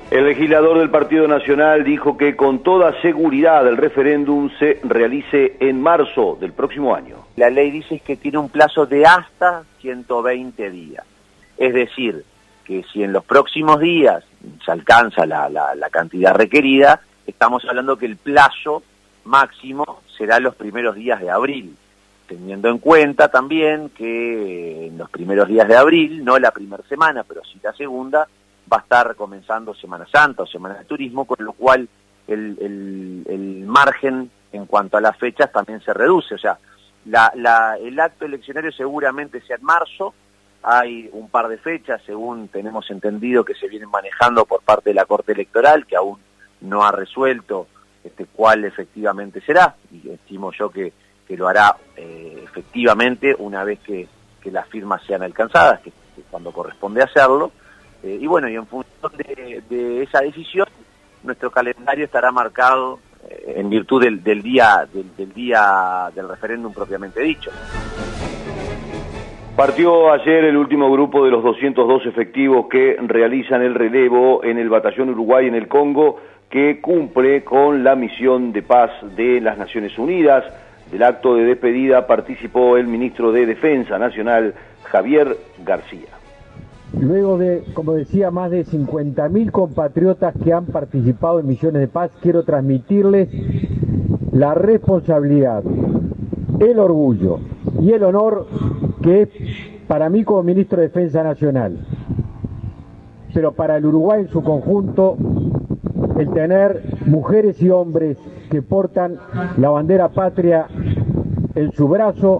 El legislador del Partido Nacional dijo que con toda seguridad el referéndum se realice en marzo del próximo año. La ley dice que tiene un plazo de hasta 120 días. Es decir, que si en los próximos días se alcanza la, la- la cantidad requerida, estamos hablando que el plazo máximo será los primeros días de abril, teniendo en cuenta también que en los primeros días de abril, no la primera semana, pero sí la segunda, va a estar comenzando Semana Santa o Semana de Turismo, con lo cual el, margen en cuanto a las fechas también se reduce. O sea, la- la- el acto eleccionario seguramente sea en marzo, hay un par de fechas, según tenemos entendido, que se vienen manejando por parte de la Corte Electoral, que aún no ha resuelto este, cuál efectivamente será, y estimo yo que, que lo hará eh, efectivamente una vez que, que las firmas sean alcanzadas, que, que cuando corresponde hacerlo. Eh, y bueno, y en función de, esa decisión, nuestro calendario estará marcado eh, en virtud del, día del día del referéndum propiamente dicho. Partió ayer el último grupo de los 202 efectivos que realizan el relevo en el Batallón Uruguay en el Congo, que cumple con la misión de paz de las Naciones Unidas. Del acto de despedida participó el ministro de Defensa Nacional, Javier García. Luego de, como decía, más de 50.000 compatriotas que han participado en misiones de paz, quiero transmitirles la responsabilidad, el orgullo y el honor que es para mí como ministro de Defensa Nacional, pero para el Uruguay en su conjunto, el tener mujeres y hombres que portan la bandera patria en su brazo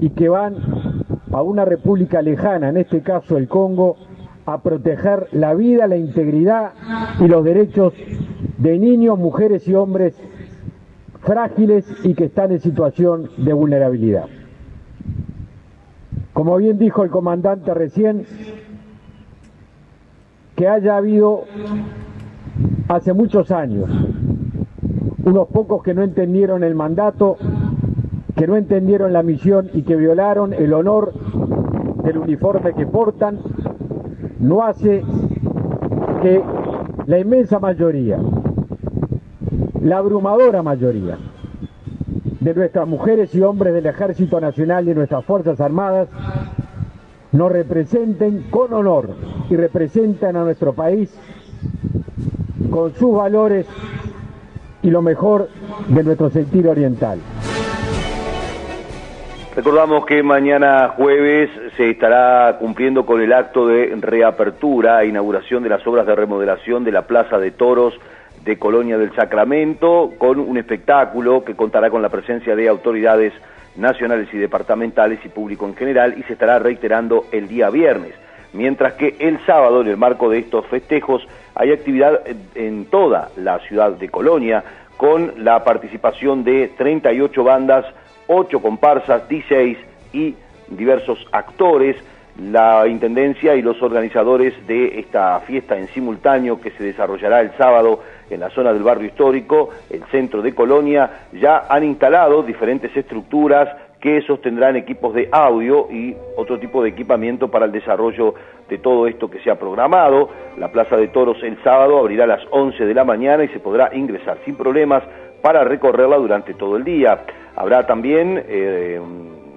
y que van a una república lejana, en este caso el Congo, a proteger la vida, la integridad y los derechos de niños, mujeres y hombres frágiles y que están en situación de vulnerabilidad. Como bien dijo el comandante recién, que haya habido hace muchos años unos pocos que no entendieron el mandato, que no entendieron la misión y que violaron el honor del uniforme que portan, no hace que la inmensa mayoría, la abrumadora mayoría de nuestras mujeres y hombres del Ejército Nacional y de nuestras Fuerzas Armadas nos representen con honor y representan a nuestro país con sus valores y lo mejor de nuestro sentido oriental. Recordamos que mañana jueves se estará cumpliendo con el acto de reapertura e inauguración de las obras de remodelación de la Plaza de Toros de Colonia del Sacramento, con un espectáculo que contará con la presencia de autoridades nacionales y departamentales y público en general y se estará reiterando el día viernes. Mientras que el sábado, en el marco de estos festejos, hay actividad en toda la ciudad de Colonia con la participación de 38 bandas, 8 comparsas, 16 y diversos actores. La Intendencia y los organizadores de esta fiesta en simultáneo que se desarrollará el sábado en la zona del barrio histórico, el centro de Colonia, ya han instalado diferentes estructuras que sostendrán equipos de audio y otro tipo de equipamiento para el desarrollo de todo esto que se ha programado. La Plaza de Toros el sábado abrirá a las 11 de la mañana y se podrá ingresar sin problemas para recorrerla durante todo el día. Habrá también eh,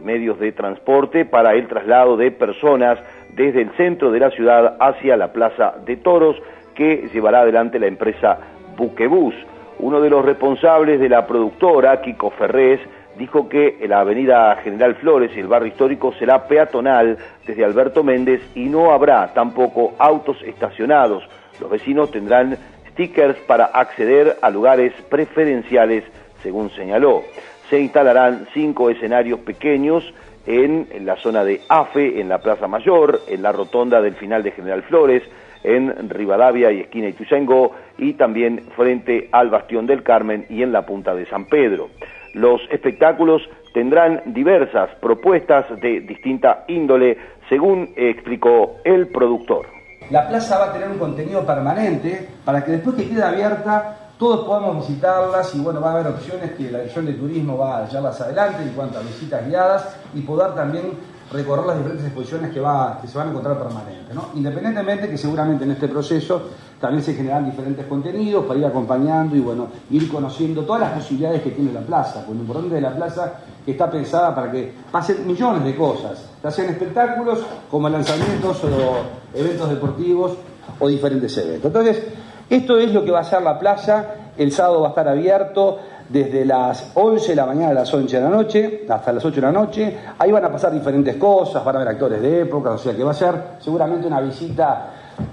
medios de transporte para el traslado de personas desde el centro de la ciudad hacia la Plaza de Toros que llevará adelante la empresa Buquebus. Uno de los responsables de la productora, Kiko Ferrés, dijo que la avenida General Flores y el barrio histórico será peatonal desde Alberto Méndez y no habrá tampoco autos estacionados. Los vecinos tendrán stickers para acceder a lugares preferenciales, según señaló. Se instalarán cinco escenarios pequeños en la zona de AFE, en la Plaza Mayor, en la rotonda del final de General Flores, en Rivadavia y esquina Ituzaingó y también frente al Bastión del Carmen y en la punta de San Pedro. Los espectáculos tendrán diversas propuestas de distinta índole, según explicó el productor. La plaza va a tener un contenido permanente para que después que quede abierta todos podamos visitarlas y bueno, va a haber opciones que la Dirección de Turismo va a llevarlas adelante en cuanto a visitas guiadas y poder también recorrer las diferentes exposiciones que, va, que se van a encontrar permanentes. ¿no? Independientemente que seguramente en este proceso también se generan diferentes contenidos para ir acompañando y bueno, ir conociendo todas las posibilidades que tiene la plaza, porque lo importante de la plaza que está pensada para que pasen millones de cosas, ya sean espectáculos como lanzamientos o eventos deportivos o diferentes eventos. Entonces, esto es lo que va a ser la plaza, el sábado va a estar abierto, desde las 11 de la mañana a las 11 de la noche hasta las 8 de la noche. Ahí van a pasar diferentes cosas, van a haber actores de época, o sea que va a ser seguramente una visita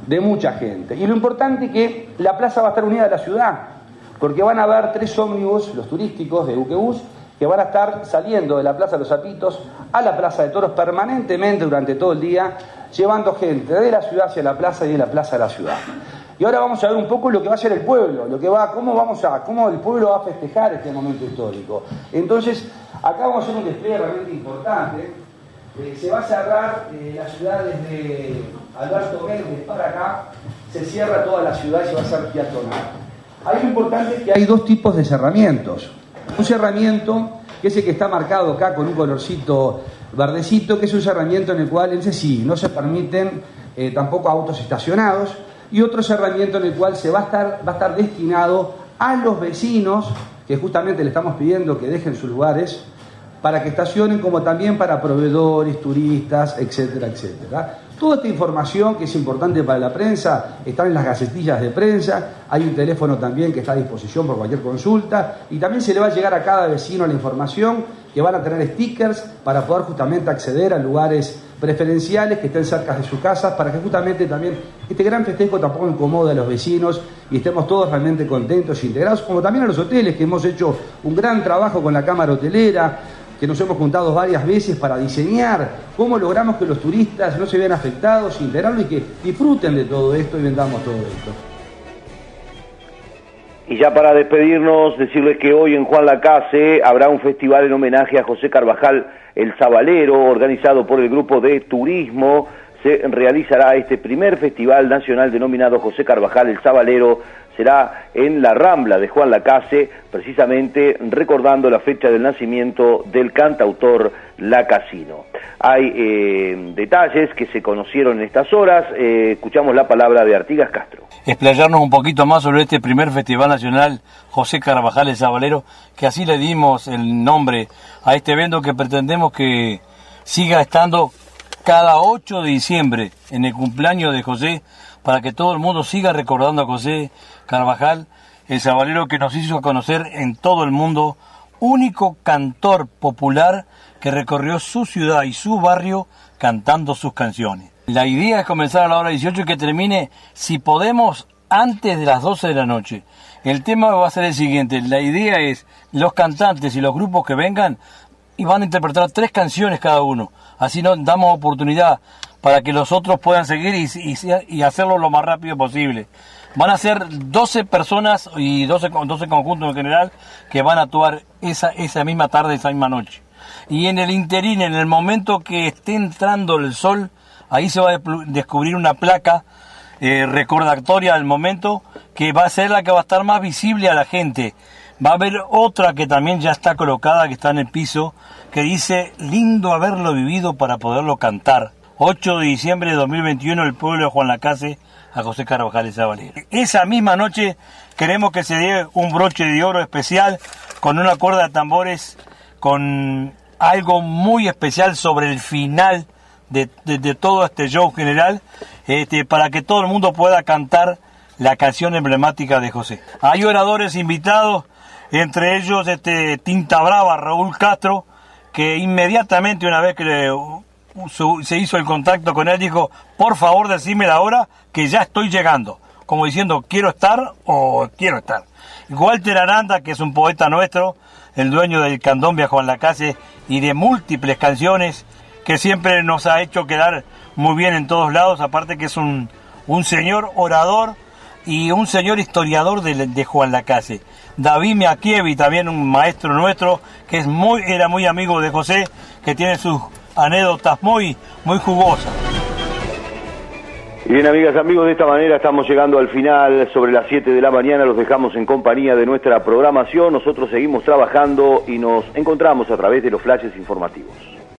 de mucha gente. Y lo importante es que la plaza va a estar unida a la ciudad, porque van a haber tres ómnibus, los turísticos de Buquebús, que van a estar saliendo de la Plaza de los Zapitos a la Plaza de Toros permanentemente durante todo el día, llevando gente de la ciudad hacia la plaza y de la plaza a la ciudad. Y ahora vamos a ver un poco lo que va a ser el pueblo, lo que va, cómo vamos a, cómo el pueblo va a festejar este momento histórico. Entonces, acá vamos a hacer un despliegue realmente importante. Eh, se va a cerrar eh, la ciudad desde Alberto Méndez para acá, se cierra toda la ciudad y se va a hacer peatonal. Ahí lo importante que hay dos tipos de cerramientos. Un cerramiento, que es el que está marcado acá con un colorcito verdecito, que es un cerramiento en el cual, ese sí, no se permiten eh, tampoco autos estacionados, y otro cerramiento en el cual se va a estar, va a estar destinado a los vecinos, que justamente le estamos pidiendo que dejen sus lugares, para que estacionen, como también para proveedores, turistas, etcétera, etcétera. Toda esta información que es importante para la prensa está en las gacetillas de prensa, hay un teléfono también que está a disposición por cualquier consulta y también se le va a llegar a cada vecino la información que van a tener stickers para poder justamente acceder a lugares preferenciales que estén cerca de sus casas para que justamente también este gran festejo tampoco incomode a los vecinos y estemos todos realmente contentos e integrados, como también a los hoteles que hemos hecho un gran trabajo con la Cámara Hotelera, que nos hemos juntado varias veces para diseñar cómo logramos que los turistas no se vean afectados, integrarlo y que disfruten de todo esto y vendamos todo esto. Y ya para despedirnos, decirles que hoy en Juan Lacase habrá un festival en homenaje a José Carvajal el Zabalero, organizado por el grupo de turismo. Se realizará este primer festival nacional denominado José Carvajal el Zabalero será en la Rambla de Juan Lacase, precisamente recordando la fecha del nacimiento del cantautor Lacasino. Hay eh, detalles que se conocieron en estas horas, eh, escuchamos la palabra de Artigas Castro. Explayarnos un poquito más sobre este primer Festival Nacional José Carvajal el Zabalero, que así le dimos el nombre a este evento que pretendemos que siga estando cada 8 de diciembre en el cumpleaños de José para que todo el mundo siga recordando a José Carvajal, el sabalero que nos hizo conocer en todo el mundo, único cantor popular que recorrió su ciudad y su barrio cantando sus canciones. La idea es comenzar a la hora 18 y que termine, si podemos, antes de las 12 de la noche. El tema va a ser el siguiente, la idea es los cantantes y los grupos que vengan y van a interpretar tres canciones cada uno. Así nos damos oportunidad para que los otros puedan seguir y, hacerlo lo más rápido posible. Van a ser 12 personas y 12, 12 conjuntos en general que van a actuar esa, esa misma tarde, esa misma noche. Y en el interín, en el momento que esté entrando el sol, ahí se va a descubrir una placa eh, recordatoria del momento que va a ser la que va a estar más visible a la gente. Va a haber otra que también ya está colocada, que está en el piso, que dice, lindo haberlo vivido para poderlo cantar. 8 de diciembre de 2021, el pueblo de Juan Lacase a José Carvajal Zabalero. Esa misma noche queremos que se dé un broche de oro especial con una cuerda de tambores, con algo muy especial sobre el final de, todo este show general, este, para que todo el mundo pueda cantar la canción emblemática de José. Hay oradores invitados, entre ellos este, Tinta Brava, Raúl Castro, que inmediatamente una vez que se hizo el contacto con él, dijo, por favor decime la hora que ya estoy llegando, como diciendo, quiero estar o quiero estar. Walter Aranda, que es un poeta nuestro, el dueño del Candombia Juan Lacase y de múltiples canciones, que siempre nos ha hecho quedar muy bien en todos lados, aparte que es un, un señor orador y un señor historiador de, de Juan Lacase. David Miakievi, también un maestro nuestro, que es muy, era muy amigo de José, que tiene sus anécdotas muy, muy jugosas. Bien, amigas, amigos, de esta manera estamos llegando al final. Sobre las 7 de la mañana los dejamos en compañía de nuestra programación. Nosotros seguimos trabajando y nos encontramos a través de los flashes informativos.